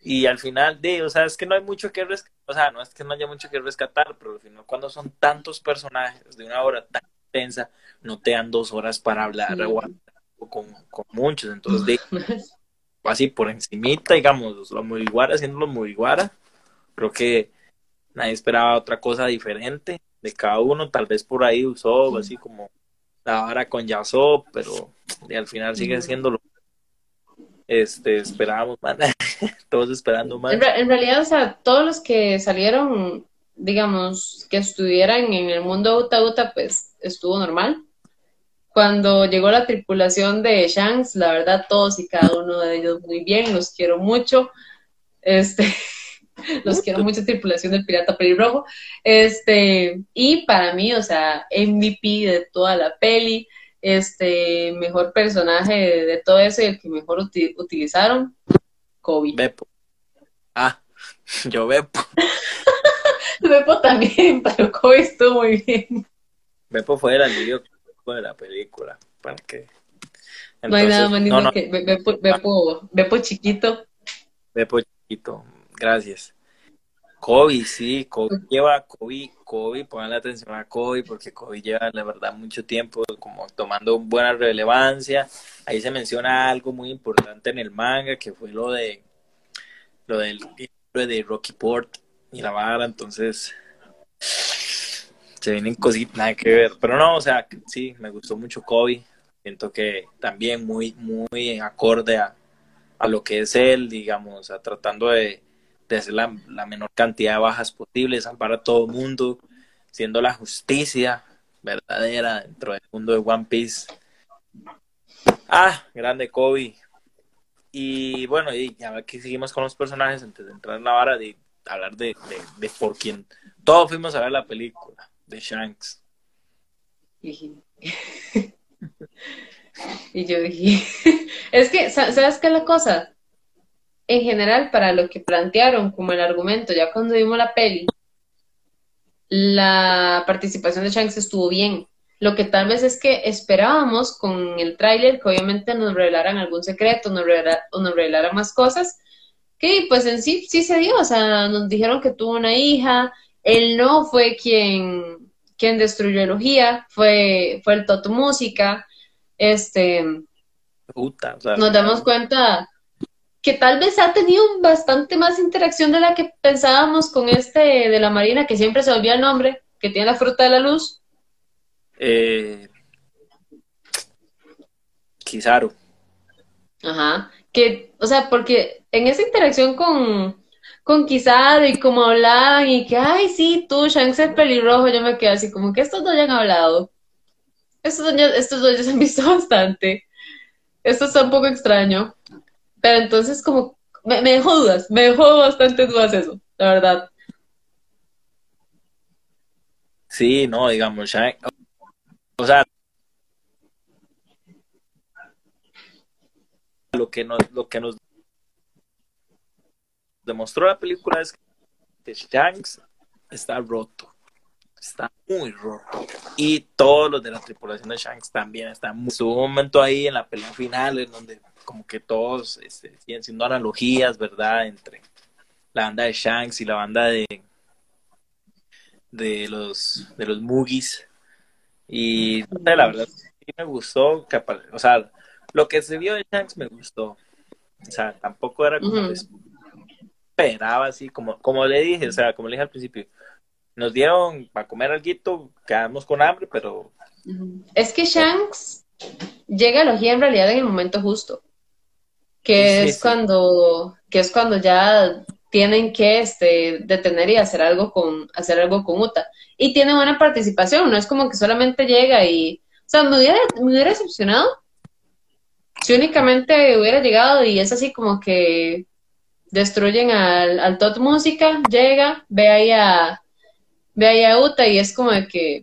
y al final, de, o sea, es que no hay mucho que rescatar, o sea, no es que no haya mucho que rescatar, pero al final cuando son tantos personajes de una hora tan intensa, no te dan dos horas para hablar con, con, muchos, entonces de, así por encimita, digamos, los Mugiwara siendo los Mugiwara. Creo que nadie esperaba otra cosa diferente de cada uno. Tal vez por ahí usó así como la vara con Yasop, pero al final sigue siendo lo este, esperábamos más. todos esperando más. En, realidad, o sea, todos los que salieron, digamos, que estuvieran en el mundo Uta Uta, pues estuvo normal cuando llegó la tripulación de Shanks, la verdad todos y cada uno de ellos muy bien, los quiero mucho. Este, los quiero mucho, tripulación del Pirata Pelirrojo. Este, y para mí, o sea, MVP de toda la peli, este, mejor personaje de, todo eso y el que mejor utilizaron, Kobe. Beppo. Ah, yo Beppo. Beppo también, pero Kobe estuvo muy bien. Beppo fue el alivio de la película. Para que... no hay nada más lindo que Bepo, chiquito. Bepo chiquito, gracias. Kobe, sí, Kobe lleva, Kobe, Kobe, pongan atención a Kobe, porque Kobe lleva, la verdad, mucho tiempo como tomando buena relevancia. Ahí se menciona algo muy importante en el manga, que fue lo de, lo del de Rocky Port y la vara, entonces se vienen cositas, nada que ver. Pero no, o sea, sí, me gustó mucho Kobe. Siento que también muy, muy acorde a, a lo que es él, digamos, tratando de, de hacer la, la, menor cantidad de bajas posible, salvar a todo el mundo, siendo la justicia verdadera dentro del mundo de One Piece. Ah, grande Kobe. Y bueno, y aquí seguimos con los personajes antes de entrar en la vara de hablar de, de, de por quién todos fuimos a ver la película de Shanks. y yo dije, es que, ¿sabes qué es la cosa? En general, para lo que plantearon como el argumento, ya cuando vimos la peli, la participación de Shanks estuvo bien. Lo que tal vez es que esperábamos con el tráiler que obviamente nos revelaran algún secreto, nos o nos revelaran más cosas, que pues en sí sí se dio, o sea, nos dijeron que tuvo una hija, él no fue quien, quien destruyó Elogía, fue, fue el Toto Música, este, nos damos cuenta que tal vez ha tenido bastante más interacción de la que pensábamos con este de la Marina, que siempre se olvida el nombre, que tiene la fruta de la luz. Eh, Kizaru. Ajá. Que, o sea, porque en esa interacción con, con Kizaru y como hablaban y que, ay, sí, tú, Shanks es pelirrojo, yo me quedé así, como que estos dos ya han hablado. Estos dos, estos dos ya se han visto bastante. Esto está un poco extraño. Pero entonces, como, me, me dejó dudas, me dejó bastante dudas eso, la verdad. Sí, no, digamos, Shanks, o sea, lo que nos, lo que nos demostró la película es que Shanks está roto. Está muy roto. Y todos los de la tripulación de Shanks también están muy... Un momento ahí en la pelea final en donde como que todos este, siguen siendo analogías, ¿verdad? Entre la banda de Shanks y la banda de de los de los Moogies. Y la verdad sí me gustó, que, o sea, lo que se vio de Shanks me gustó. O sea, tampoco era como esperaba así, como, como le dije, o sea, como le dije al principio, nos dieron para comer algo, quedamos con hambre, pero... Es que Shanks llega a la en realidad en el momento justo, que es cuando, que es cuando ya tienen que este, detener y hacer algo con, hacer algo con Uta. Y tiene buena participación, no es como que solamente llega y, o sea, me hubiera, me hubiera decepcionado si únicamente hubiera llegado y es así como que destruyen al, al Tot Música, llega, ve ahí a, ve ahí a Uta y es como de que,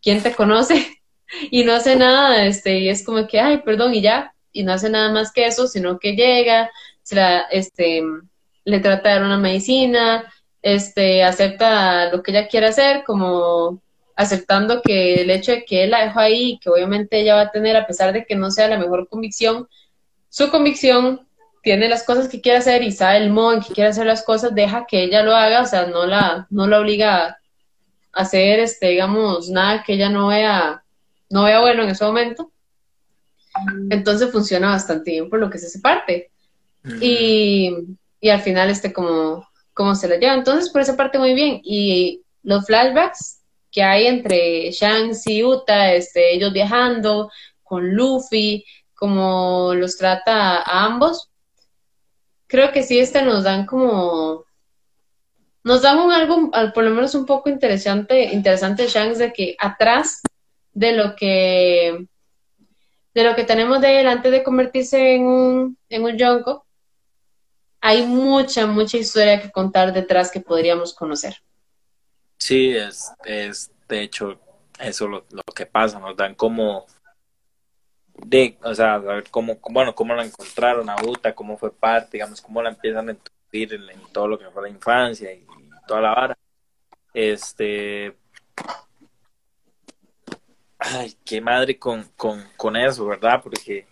¿quién te conoce? y no hace nada, este, y es como que, ay, perdón, y ya, y no hace nada más que eso, sino que llega, se la, este, le trata de dar una medicina, este, acepta lo que ella quiere hacer, como aceptando que el hecho de que él la dejó ahí, que obviamente ella va a tener, a pesar de que no sea la mejor convicción, su convicción tiene las cosas que quiere hacer y sabe el modo en que quiere hacer las cosas, deja que ella lo haga, o sea, no la, no la obliga a hacer, este, digamos, nada que ella no vea, no vea bueno en ese momento. Entonces funciona bastante bien por lo que es esa parte. y, y, al final, este, como, como se la lleva. Entonces, por esa parte, muy bien. Y los flashbacks que hay entre Shanks y Uta, este, ellos viajando con Luffy, como los trata a ambos, creo que sí, este nos dan como, nos dan un álbum, por lo menos un poco interesante, interesante Shanks de que atrás de lo que, de lo que tenemos de él antes de convertirse en un, en un yonko, hay mucha, mucha historia que contar detrás que podríamos conocer. Sí, es, es de hecho eso lo, lo que pasa, nos dan como de, o sea, a ver cómo, bueno, cómo la encontraron a Uta, cómo fue parte, digamos, cómo la empiezan a introducir en, todo lo que fue la infancia y, toda la vara. Este, ay, qué madre con, con, con eso, ¿verdad? Porque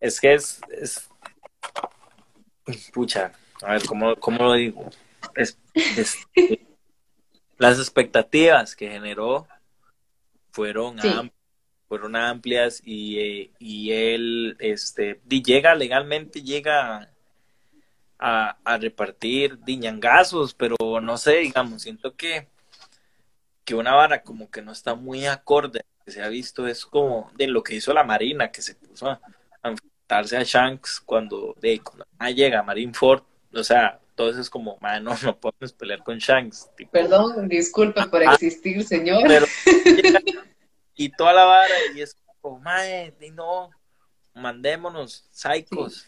es que es, es, pucha, a ver, ¿cómo, cómo lo digo? Es, las expectativas que generó fueron amplias fueron amplias y, eh, y él este, llega legalmente, llega a, a repartir diñangazos, pero no sé, digamos, siento que, que una vara como que no está muy acorde que se ha visto es como de lo que hizo la Marina, que se puso a, enfrentarse a Shanks cuando, de, cuando llega Marineford, o sea, eso es como, no, no podemos pelear con Shanks. Perdón, disculpe por ah, existir, señor. y toda la vara, y es como, mae, no, mandémonos, psychos.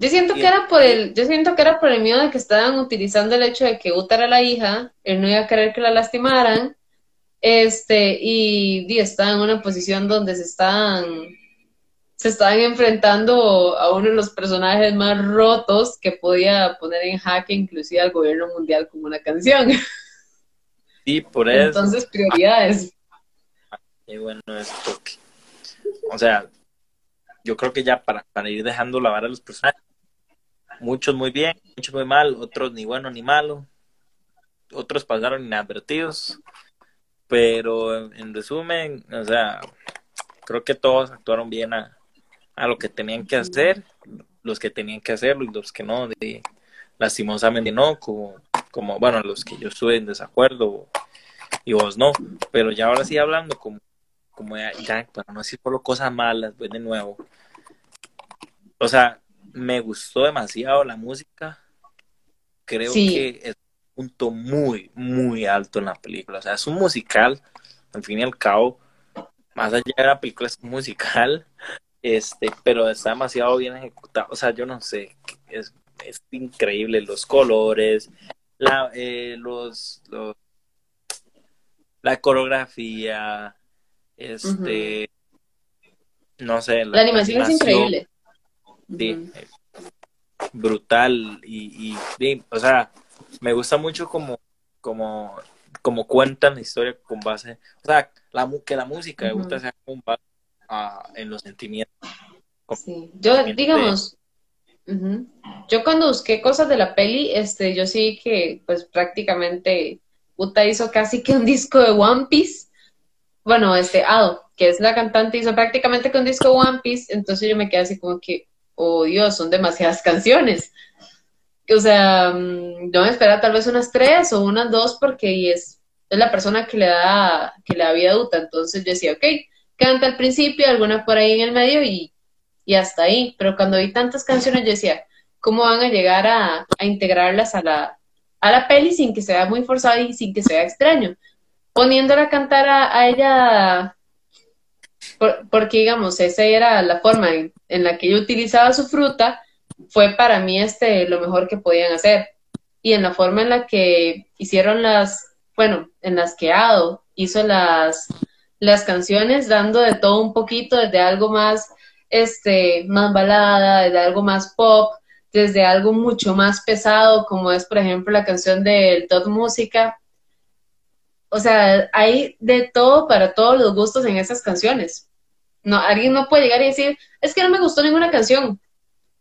Yo siento que era por el, yo siento que era por el miedo de que estaban utilizando el hecho de que Uta era la hija, él no iba a querer que la lastimaran, este, y, y está en una posición donde se están, se estaban enfrentando a uno de los personajes más rotos que podía poner en jaque inclusive al gobierno mundial con una canción. Sí, por eso. Entonces, prioridades. Y bueno, esto o sea, yo creo que ya para, para ir dejando la vara a los personajes, Muchos muy bien, muchos muy mal, otros ni bueno ni malo, otros pasaron inadvertidos, pero en, resumen, o sea, creo que todos actuaron bien a, lo que tenían que hacer, los que tenían que hacerlo y los que no, lastimosamente no, como, como, bueno, los que yo estuve en desacuerdo y vos no, pero ya ahora sí hablando como, como ya, ya para no decir solo cosas malas, pues de nuevo, o sea, me gustó demasiado la música. Creo que es un punto muy, muy alto en la película. O sea, es un musical, al fin y al cabo. Más allá de la película es un musical, este, pero está demasiado bien ejecutado. O sea, yo no sé, es, es increíble los colores, la, eh, los, los, la coreografía, este, no sé. La, animación es increíble sí, brutal y, y, o sea, me gusta mucho como, como, como cuentan la historia con base, o sea, la, que la música me gusta sea con base en los sentimientos. Sí. Yo, digamos, yo cuando busqué cosas de la peli, este, yo sí que, pues prácticamente, Uta hizo casi que un disco de One Piece. Bueno, este, Ado, que es la cantante, hizo prácticamente un disco One Piece, entonces yo me quedé así como que, oh Dios, son demasiadas canciones. O sea, mm, no me espera tal vez unas tres o unas dos porque es, es la persona que le da, que le da vida adulta. Entonces yo decía, ok, canta al principio, alguna por ahí en el medio y, y hasta ahí. Pero cuando vi tantas canciones yo decía, ¿cómo van a llegar a, a integrarlas a la, a la peli sin que sea muy forzado y sin que sea extraño? Poniéndola a cantar a ella porque digamos, esa era la forma en, la que yo utilizaba su fruta, fue para mí este lo mejor que podían hacer. Y en la forma en la que hicieron las, bueno, en las que Ado hizo las, las canciones, dando de todo un poquito, desde algo más, este, más balada, desde algo más pop, desde algo mucho más pesado, como es, por ejemplo, la canción del Top Música. O sea, hay de todo para todos los gustos en esas canciones. No, alguien no puede llegar y decir, es que no me gustó ninguna canción.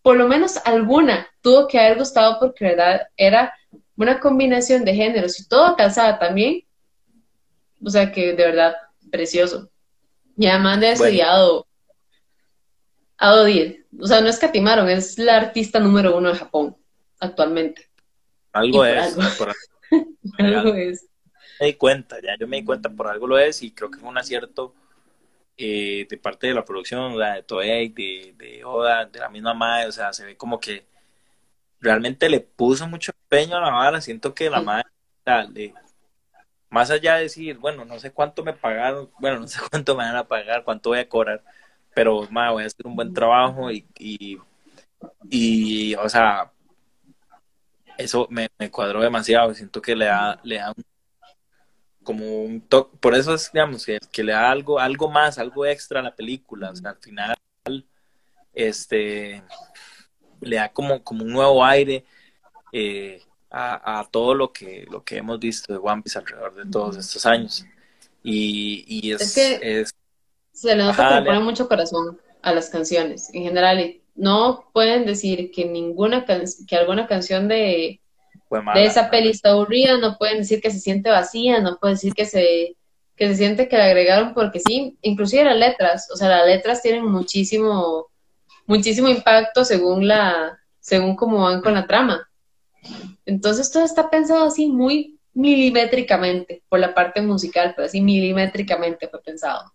Por lo menos alguna tuvo que haber gustado porque verdad era una combinación de géneros y todo calzada también. O sea que de verdad, precioso. Y además de estudiado a 10. O sea, no escatimaron, es la artista número uno de Japón actualmente. Algo es. algo es. Me di cuenta, ya yo me di cuenta, por algo lo es y creo que fue un acierto eh, de parte de la producción, de Toei, de, de Oda, de la misma madre, o sea, se ve como que realmente le puso mucho empeño a la vara, siento que la madre, más allá de decir, bueno, no sé cuánto me pagaron, bueno, no sé cuánto me van a pagar, cuánto voy a cobrar, pero madre, voy a hacer un buen trabajo y, y, y o sea, eso me, me cuadró demasiado, siento que le da, le da un como un toque, por eso es, digamos, que, que, le da algo, algo más, algo extra a la película, o sea, al final, este, le da como, como un nuevo aire eh, a, todo lo que, lo que hemos visto de One Piece alrededor de todos estos años. Y, y es, que se le nota que le mucho corazón a las canciones, en general, no pueden decir que ninguna que alguna canción de de esa peli está aburrida, no pueden decir que se siente vacía, no pueden decir que se, que se siente que le agregaron porque sí, inclusive las letras, o sea, las letras tienen muchísimo, muchísimo impacto según la, según cómo van con la trama. Entonces todo está pensado así muy milimétricamente por la parte musical, pero así milimétricamente fue pensado.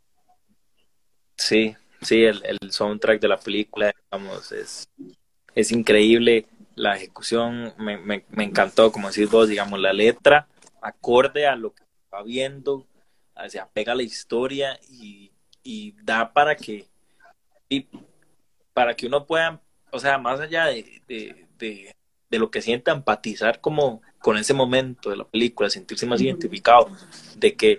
Sí, sí, el, el soundtrack de la película, digamos, es, es increíble. La ejecución me, me, me encantó, como decís vos, digamos, la letra acorde a lo que va viendo, se apega a la historia y, y da para que y para que uno pueda, o sea, más allá de, de, de, lo que sienta, empatizar como con ese momento de la película, sentirse más identificado, de que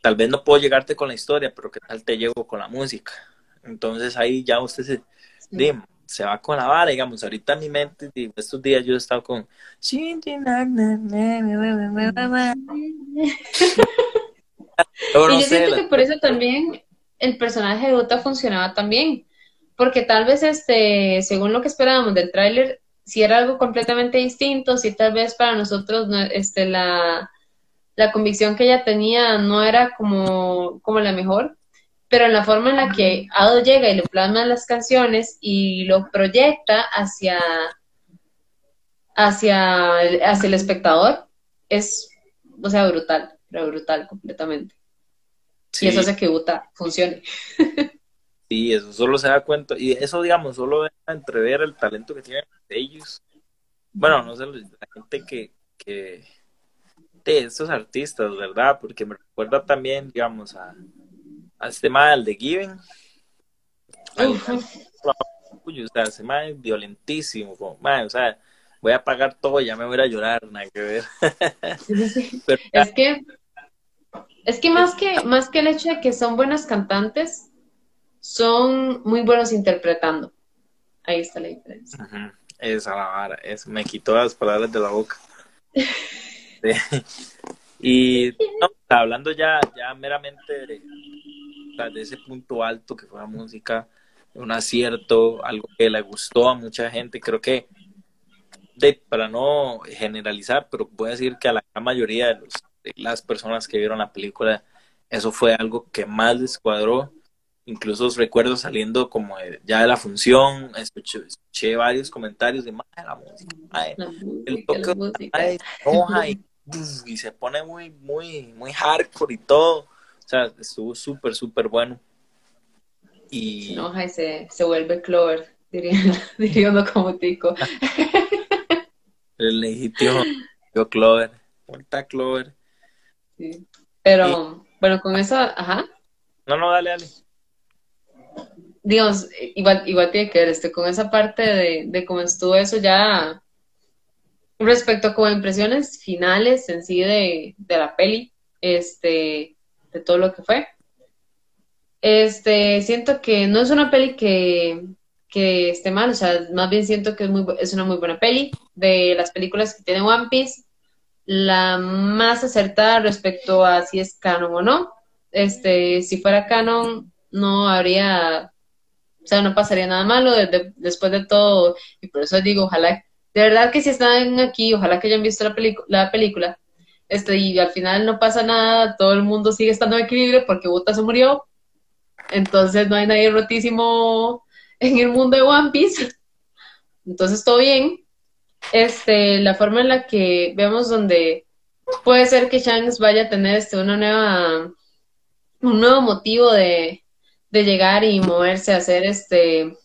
tal vez no puedo llegarte con la historia, pero que tal te llego con la música. Entonces ahí ya usted se, se va con la vara, digamos, ahorita en mi mente, estos días yo he estado con... y yo siento que por eso también el personaje de Uta funcionaba también, porque tal vez, este, según lo que esperábamos del tráiler, si era algo completamente distinto, si tal vez para nosotros este, la, la convicción que ella tenía no era como, como la mejor, pero en la forma en la que Ado llega y le plasma las canciones y lo proyecta hacia, hacia, hacia el espectador, es, o sea, brutal, pero brutal completamente. Y eso hace que Uta funcione. sí, eso solo se da cuenta, y eso, digamos, solo deja entrever el talento que tienen ellos. Bueno, no sé, la gente que, que de estos artistas, ¿verdad? Porque me recuerda también, digamos, a, a este mal de Given. Uy, o sea, ese es violentísimo, o sea, voy a pagar todo, ya me voy a llorar, nada que ver. es que es que más que, más que el hecho de que son buenas cantantes, son muy buenos interpretando. Ahí está la diferencia. Esa la vara, me quitó las palabras de la boca. Y hablando ya, ya meramente de, de, ese punto alto que fue la música, un acierto, algo que le gustó a mucha gente, creo que de, para no generalizar, pero puedo decir que a la gran mayoría de los las personas que vieron la película, eso fue algo que más les cuadró. Incluso recuerdo saliendo como ya de la función, escuché, varios comentarios de, la música, el toque roja y, y, se pone muy, muy, muy hardcore y todo. O sea, estuvo súper, súper bueno. Y... y se, se vuelve Clover, diría, como tico. El legítimo yo Clover. Vuelta Clover. Pero, bueno, con eso, ajá. No, no, dale, dale. Digamos, igual, igual tiene que ver este, con esa parte de, de cómo estuvo eso ya respecto a como impresiones finales en sí de, de la peli, este, de todo lo que fue. Este, siento que no es una peli que, que esté mal, o sea, más bien siento que es, muy, es una muy buena peli. De las películas que tiene One Piece, la más acertada respecto a si es canon o no. Este, si fuera canon, no habría, o sea, no pasaría nada malo después de todo. Y por eso digo, ojalá, de verdad que si están aquí, ojalá que hayan visto la, la película. Este, y al final no pasa nada, todo el mundo sigue estando en equilibrio porque Buta se murió. Entonces no hay nadie rotísimo en el mundo de One Piece. Entonces todo bien este, la forma en la que vemos donde puede ser que Shanks vaya a tener este, una nueva, un nuevo motivo de, de llegar y moverse a hacer este,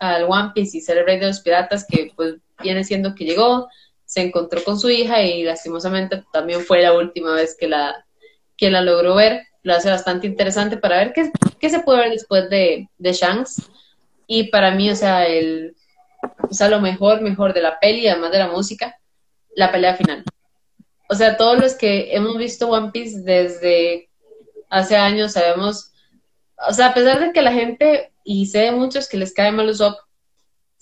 al One Piece y ser el rey de los piratas, que pues viene siendo que llegó, se encontró con su hija y lastimosamente también fue la última vez que la, que la logró ver. Lo hace bastante interesante para ver qué, qué se puede ver después de, de Shanks. Y para mí, o sea, el, o sea, lo mejor, mejor de la peli, además de la música, la pelea final. O sea, todos los que hemos visto One Piece desde hace años sabemos, o sea, a pesar de que la gente, y sé de muchos que les cae mal Usopp,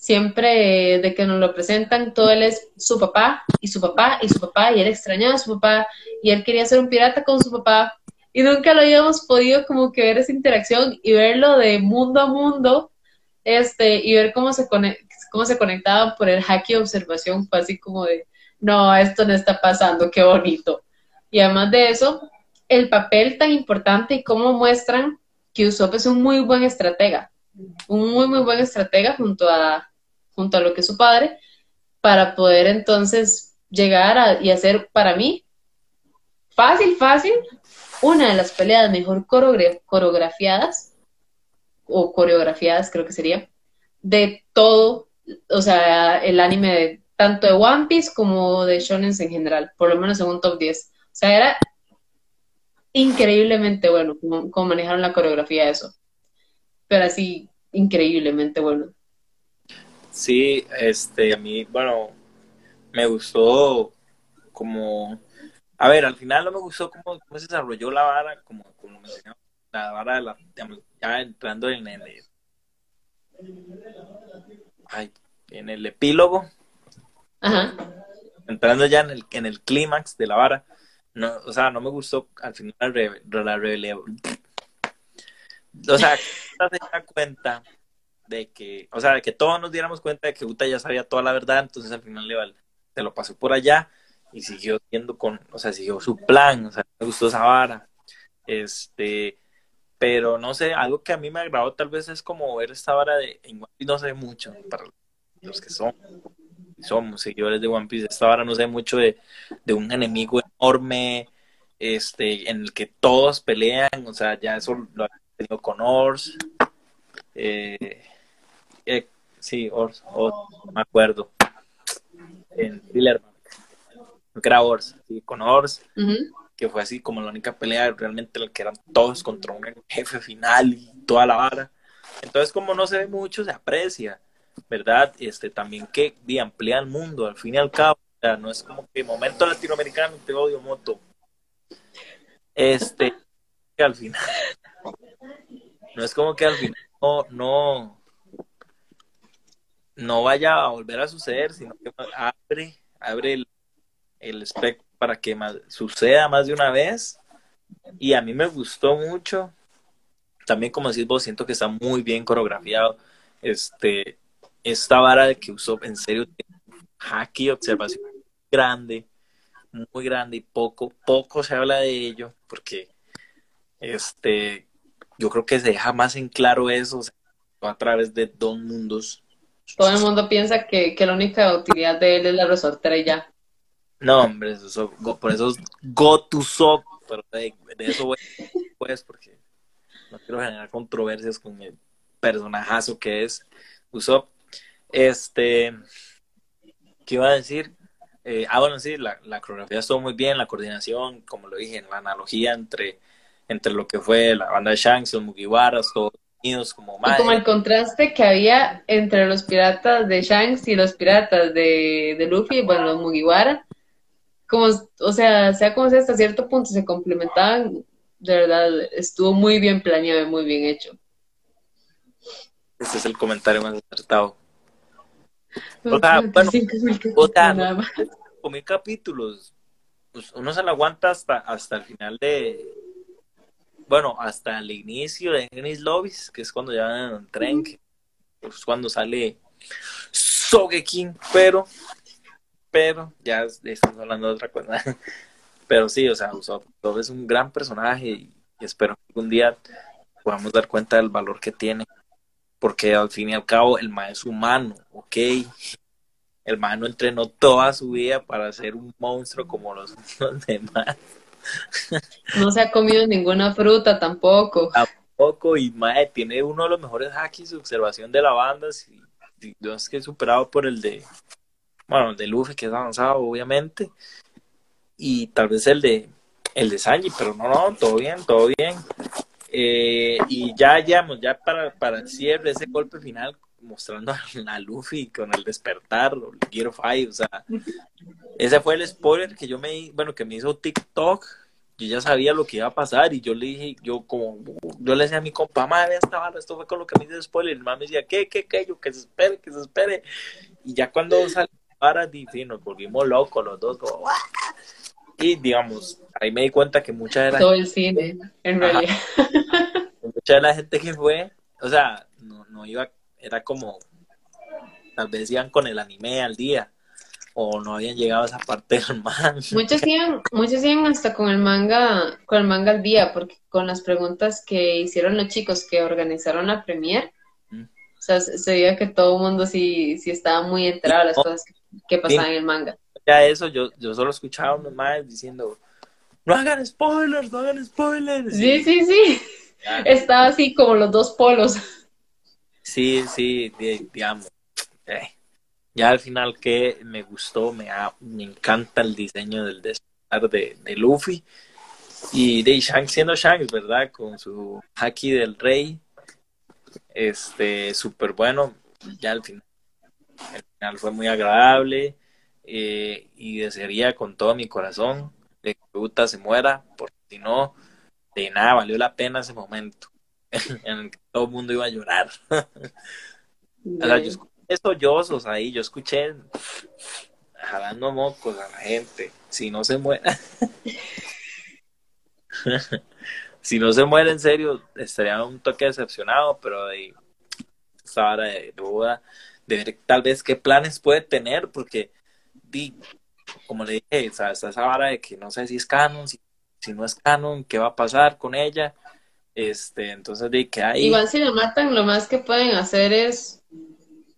siempre de que nos lo presentan, todo él es su papá, y su papá, y su papá, y él extrañaba a su papá, y él quería ser un pirata con su papá, y nunca lo habíamos podido como que ver esa interacción y verlo de mundo a mundo, este, y ver cómo se cómo se conectaban por el hack y observación, fue así como de, no, esto no está pasando, qué bonito. Y además de eso, el papel tan importante y cómo muestran que Usopp es un muy buen estratega, un muy, muy buen estratega junto a, junto a lo que su padre, para poder entonces llegar a, y hacer para mí fácil, fácil, una de las peleas mejor coreografiadas, o coreografiadas creo que sería, de todo, o sea, el anime de, tanto de One Piece como de Shonen en general, por lo menos en un top 10. O sea, era increíblemente bueno cómo, manejaron la coreografía de eso. Pero así, increíblemente bueno. Sí, este, a mí, bueno, me gustó como, a ver, al final no me gustó cómo, cómo se desarrolló la vara, como, como la vara de la, ya entrando en el, ay, en el epílogo, Ajá. entrando ya en el, en el clímax de la vara, no, o sea, no me gustó al final la, rebelión. O sea, se da cuenta de que, o sea, de que todos nos diéramos cuenta de que Uta ya sabía toda la verdad, entonces al final le se lo pasó por allá y siguió siendo con, o sea, siguió su plan, o sea, me gustó esa vara. Este, pero no sé, algo que a mí me agradó tal vez es como ver esta vara de, en no sé mucho, para los que son somos seguidores de One Piece, esta hora no sé mucho de, un enemigo enorme, este, en el que todos pelean, o sea, ya eso lo ha tenido con Ors, eh, eh, sí, Ors, no me acuerdo, en Thriller, que era Ors, sí, con Ors, que fue así como la única pelea realmente la que eran todos contra un jefe final y toda la vara. Entonces, como no se ve mucho, se aprecia. ¿verdad? Este, también que amplía el mundo, al fin y al cabo, o sea, no es como que momento latinoamericano te odio moto. Este, que al final, no es como que al final no, no, vaya a volver a suceder, sino que abre, abre el, el espectro para que suceda más de una vez. Y a mí me gustó mucho. También, como decís vos, siento que está muy bien coreografiado. Este, esta vara que usó en serio hacky observación grande, muy grande y poco, poco se habla de ello, porque este yo creo que se deja más en claro eso a través de dos mundos. Todo el mundo piensa que, la única utilidad de él es la resortera y ya. No, hombre, eso, por eso es go to sock, pero de, eso voy pues, porque no quiero generar controversias con el personajazo que es Usopp. Este, ¿qué iba a decir? Eh, ah, bueno, sí, la, la, coreografía estuvo muy bien, la coordinación, como lo dije, la analogía entre, entre lo que fue la banda de Shanks, los Mugiwaras, todos unidos como Y como el contraste que había entre los piratas de Shanks y los piratas de, de Luffy, bueno, los Mugiwara, como, o sea, sea como sea, hasta cierto punto se complementaban, de verdad, estuvo muy bien planeado y muy bien hecho. Este es el comentario más acertado. O sea, bueno, o sea, con capítulos, pues uno se lo aguanta hasta, hasta el final de, bueno, hasta el inicio de Genis Lobbies, que es cuando ya van en tren, que es cuando sale Sogeking, pero, pero, ya estamos hablando de otra cosa. Pero sí, o sea, Usopp es un gran personaje y, espero que algún día podamos dar cuenta del valor que tiene porque al fin y al cabo el man es humano, ¿ok? El man no entrenó toda su vida para ser un monstruo como los, demás. No se ha comido ninguna fruta tampoco. Tampoco, y mae, tiene uno de los mejores hacks de observación de la banda, no es que superado por el de, bueno, el de Luffy, que es avanzado, obviamente, y tal vez el de, el de Sanji, pero no, no, todo bien, todo bien. Eh, y ya, ya, ya para, para el cierre, ese golpe final, mostrando a, Luffy con el despertar, el Gear 5, o sea, ese fue el spoiler que yo me, bueno, que me hizo TikTok, yo ya sabía lo que iba a pasar y yo le dije, yo como, yo le decía a mi compa, madre, esta esto fue con lo que me hizo spoiler, y el mamá me decía, ¿qué, qué, qué? Yo, que se espere, que se espere, y ya cuando salió para, dije, nos volvimos locos los dos, como, y digamos, ahí me di cuenta que mucha de la Todo el cine, en realidad. mucha de la gente que fue, o sea, no, no iba, era como, tal vez iban con el anime al día, o no habían llegado a esa parte del manga. Muchos iban, muchos iban hasta con el manga, con el manga al día, porque con las preguntas que hicieron los chicos que organizaron la premier, O sea, se, veía que todo el mundo sí, sí estaba muy enterado de las cosas que, pasaban en el manga. Ya eso, yo, yo solo escuchaba a unos más diciendo, no hagan spoilers, no hagan spoilers. Sí, sí, sí. Estaba así como los dos polos. Sí, sí, digamos. Eh, ya al final que me gustó, me, me encanta el diseño del despertar de, de Luffy. Y de Shanks siendo Shanks, ¿verdad? Con su haki del rey. Este, súper bueno. Ya al final, al final fue muy agradable. Eh, y desearía con todo mi corazón de que Uta se muera, porque si no, de nada valió la pena ese momento en el que todo el mundo iba a llorar. o sea, yo escuché sollozos ahí, yo escuché jalando mocos a la gente. Si no se muera. si no se muere en serio, estaría un toque decepcionado, pero de esa hora de, boda, de ver tal vez qué planes puede tener, porque di, como le dije, está esa vara de que no sé si es canon, si, no es canon, qué va a pasar con ella. Este, entonces di que hay. Igual si lo matan, lo más que pueden hacer es,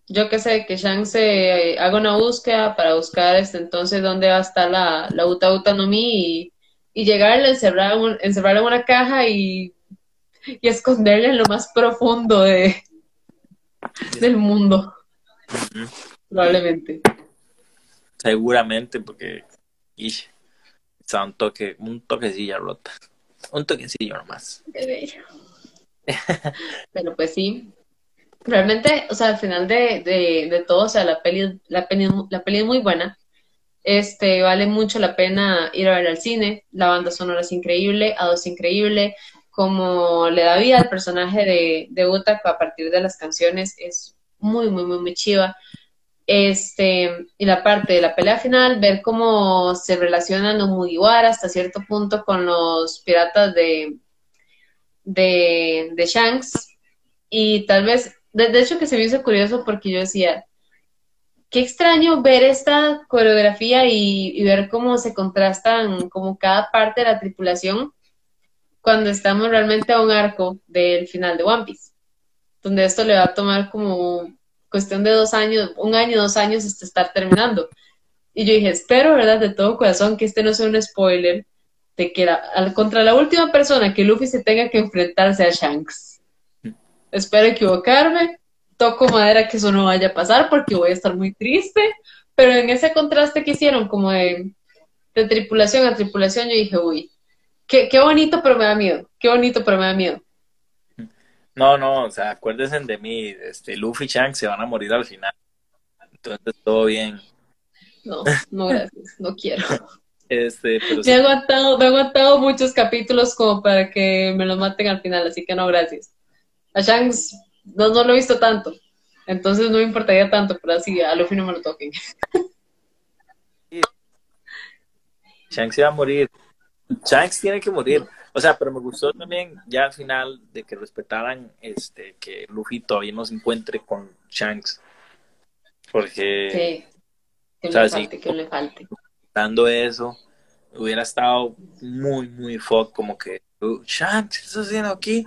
yo qué sé, que Shang se haga una búsqueda para buscar este entonces dónde va a estar la, la Uta Uta no Mi y, y llegarle, encerrarla, encerrarla en una caja y, y esconderla en lo más profundo de, del mundo. Probablemente. Seguramente, porque está un toque, un toquecillo rota. Un toquecillo nomás. Qué bello. Pero pues sí. Realmente, o sea, al final de, de, de todo, o sea, la peli, la peli, la peli es muy buena. Este, vale mucho la pena ir a ver al cine. La banda sonora es increíble, Ado es increíble. Como le da vida al personaje de, de Uta a partir de las canciones, es muy, muy, muy, muy chiva. Este, y la parte de la pelea final, ver cómo se relacionan los Mugiwara hasta cierto punto con los piratas de, de, de Shanks. Y tal vez, de, hecho que se me hizo curioso porque yo decía, qué extraño ver esta coreografía y, y, ver cómo se contrastan como cada parte de la tripulación cuando estamos realmente a un arco del final de One Piece, donde esto le va a tomar como cuestión de dos años, un año, dos años, hasta estar terminando. Y yo dije, espero, ¿verdad? De todo corazón que este no sea un spoiler de que al, contra la última persona que Luffy se tenga que enfrentarse a Shanks. Espero equivocarme, toco madera que eso no vaya a pasar porque voy a estar muy triste, pero en ese contraste que hicieron como de, de tripulación a tripulación, yo dije, uy, qué, qué bonito, pero me da miedo, qué bonito, pero me da miedo. No, no, o sea, acuérdense de mí, este, Luffy y Shanks se van a morir al final. Entonces, todo bien. No, no, gracias, no quiero. Este, pero me, he aguantado, me he aguantado muchos capítulos como para que me los maten al final, así que no, gracias. A Shanks no, no lo he visto tanto, entonces no me importaría tanto, pero así a Luffy no me lo toquen. Shanks se va a morir. Shanks tiene que morir. O sea, pero me gustó también ya al final de que respetaran este que Luffy todavía no se encuentre con Shanks. Porque sí. que, le, falte, que le falte. Dando eso, hubiera estado muy, muy fuck, como que Shanks, ¿qué estás haciendo aquí?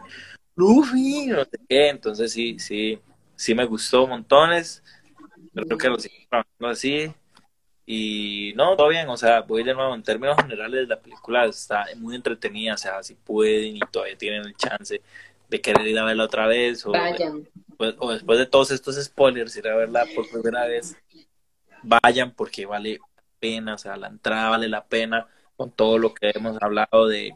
Luffy, no sé qué. Entonces sí, sí, sí me gustó montones. Creo que lo siguen así. Y no, todo bien, o sea, voy de nuevo, en términos generales la película está muy entretenida, o sea, si pueden y todavía tienen el chance de querer ir a verla otra vez, o, vayan. o después de todos estos spoilers, ir a verla por primera vez, vayan porque vale la pena, o sea, la entrada vale la pena con todo lo que hemos hablado de,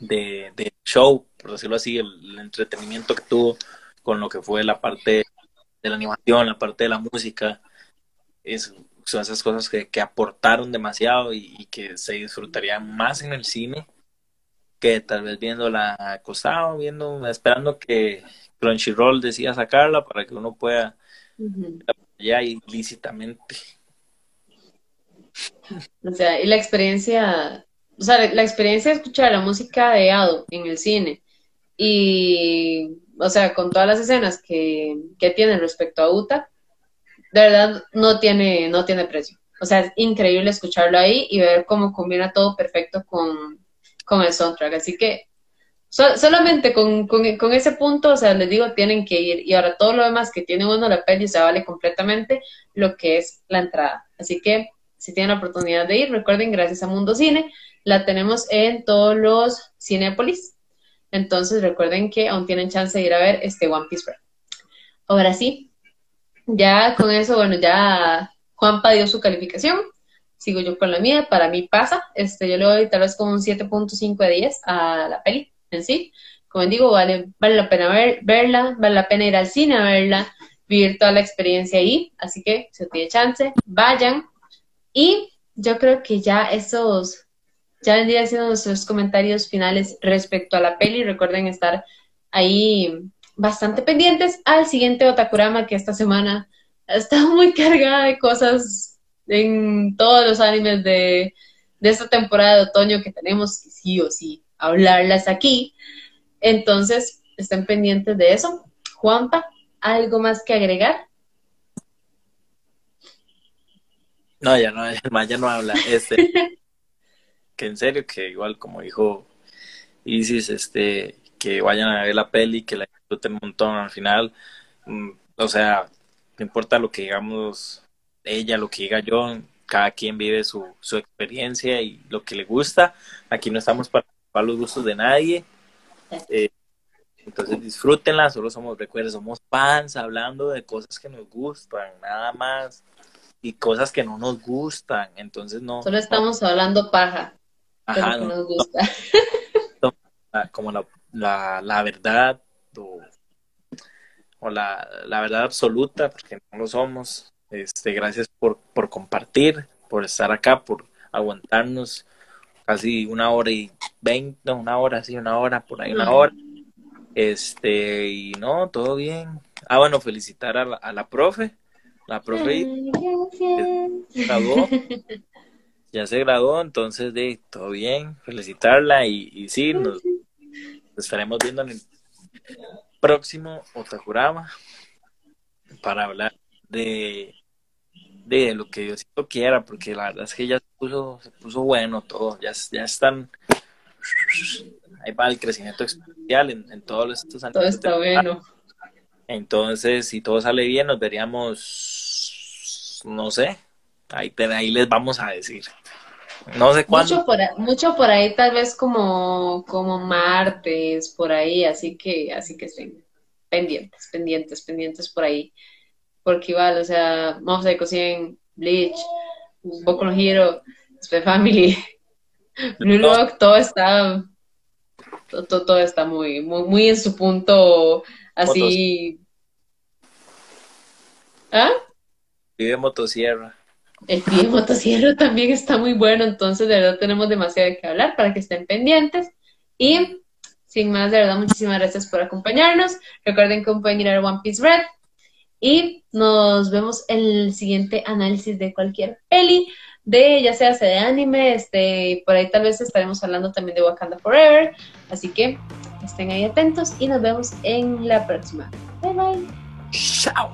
de, de show, por decirlo así, el, el entretenimiento que tuvo con lo que fue la parte de la animación, la parte de la música, es son esas cosas que, que aportaron demasiado y, que se disfrutarían más en el cine que tal vez viéndola acostado, viendo, esperando que Crunchyroll decida sacarla para que uno pueda ya ilícitamente. O sea, y la experiencia, o sea, la experiencia de escuchar la música de Ado en el cine y, o sea, con todas las escenas que, que tienen respecto a Uta, de verdad no tiene, no tiene precio. O sea, es increíble escucharlo ahí y ver cómo combina todo perfecto con, con el soundtrack. Así que solamente con, con, ese punto, o sea, les digo, tienen que ir. Y ahora todo lo demás que tiene uno la peli se vale completamente lo que es la entrada. Así que si tienen la oportunidad de ir, recuerden, gracias a Mundo Cine, la tenemos en todos los Cinépolis. Entonces recuerden que aún tienen chance de ir a ver este One Piece Ahora sí, ya con eso, bueno, ya Juanpa dio su calificación. Sigo yo con la mía, para mí pasa, este, yo le doy tal vez como un 7.5 de 10 a la peli en sí, como digo, vale, vale la pena ver, verla, vale la pena ir al cine a verla, vivir toda la experiencia ahí, así que si tiene chance, vayan, y yo creo que ya esos, ya vendría siendo nuestros comentarios finales respecto a la peli, recuerden estar ahí bastante pendientes al siguiente Otakurama que esta semana está muy cargada de cosas en todos los animes de, esta temporada de otoño que tenemos que sí o sí hablarlas aquí. Entonces, estén pendientes de eso. Juanpa, ¿algo más que agregar? No, ya no, ya no habla. Este, que en serio, que igual como dijo Isis, este, que vayan a ver la peli, que la disfruten un montón al final. Mm, o sea, no importa lo que digamos ella, lo que diga yo, cada quien vive su, su experiencia y lo que le gusta. Aquí no estamos para, para los gustos de nadie. Eh, entonces disfrútenla, solo somos, recuerden, somos fans hablando de cosas que nos gustan, nada más. Y cosas que no nos gustan, entonces no. Solo estamos hablando paja. Ajá, no, nos gusta. como la, la, la verdad o, o la, la verdad absoluta, porque no lo somos. Este, gracias por, por compartir, por estar acá, por aguantarnos casi una hora y veinte, no, una hora, sí, una hora, por ahí una hora. Este, y no, todo bien. Ah, bueno, felicitar a la, a la profe. La profe se graduó. Ya se graduó, entonces de todo bien, felicitarla y, y sí, nos estaremos viendo en el próximo Otakurama para hablar de de lo que Diosito quiera, porque la verdad es que ya se puso, se puso bueno todo, ya, ya están, ahí va el crecimiento exponencial en, todos estos años. Todo está bueno. Entonces, si todo sale bien, nos veríamos, no sé, ahí, ahí les vamos a decir. No sé cuándo. Mucho por, mucho por ahí, tal vez como, como martes, por ahí, así que, así que estén pendientes, pendientes, pendientes por ahí porque igual, o sea, vamos a cocinen Bleach, Boku no Hero, Spy Family, Blue Lock, todo está, todo, todo, está muy, muy, muy en su punto así. ¿Ah? Vive Motosierra. El Vive Motosierra también está muy bueno, entonces de verdad tenemos demasiado que hablar para que estén pendientes. Y sin más, de verdad, muchísimas gracias por acompañarnos. Recuerden que pueden ir a One Piece Red y nos vemos en el siguiente análisis de cualquier peli, de ya sea de anime, este, por ahí tal vez estaremos hablando también de Wakanda Forever. Así que estén ahí atentos y nos vemos en la próxima. Bye bye. Chao.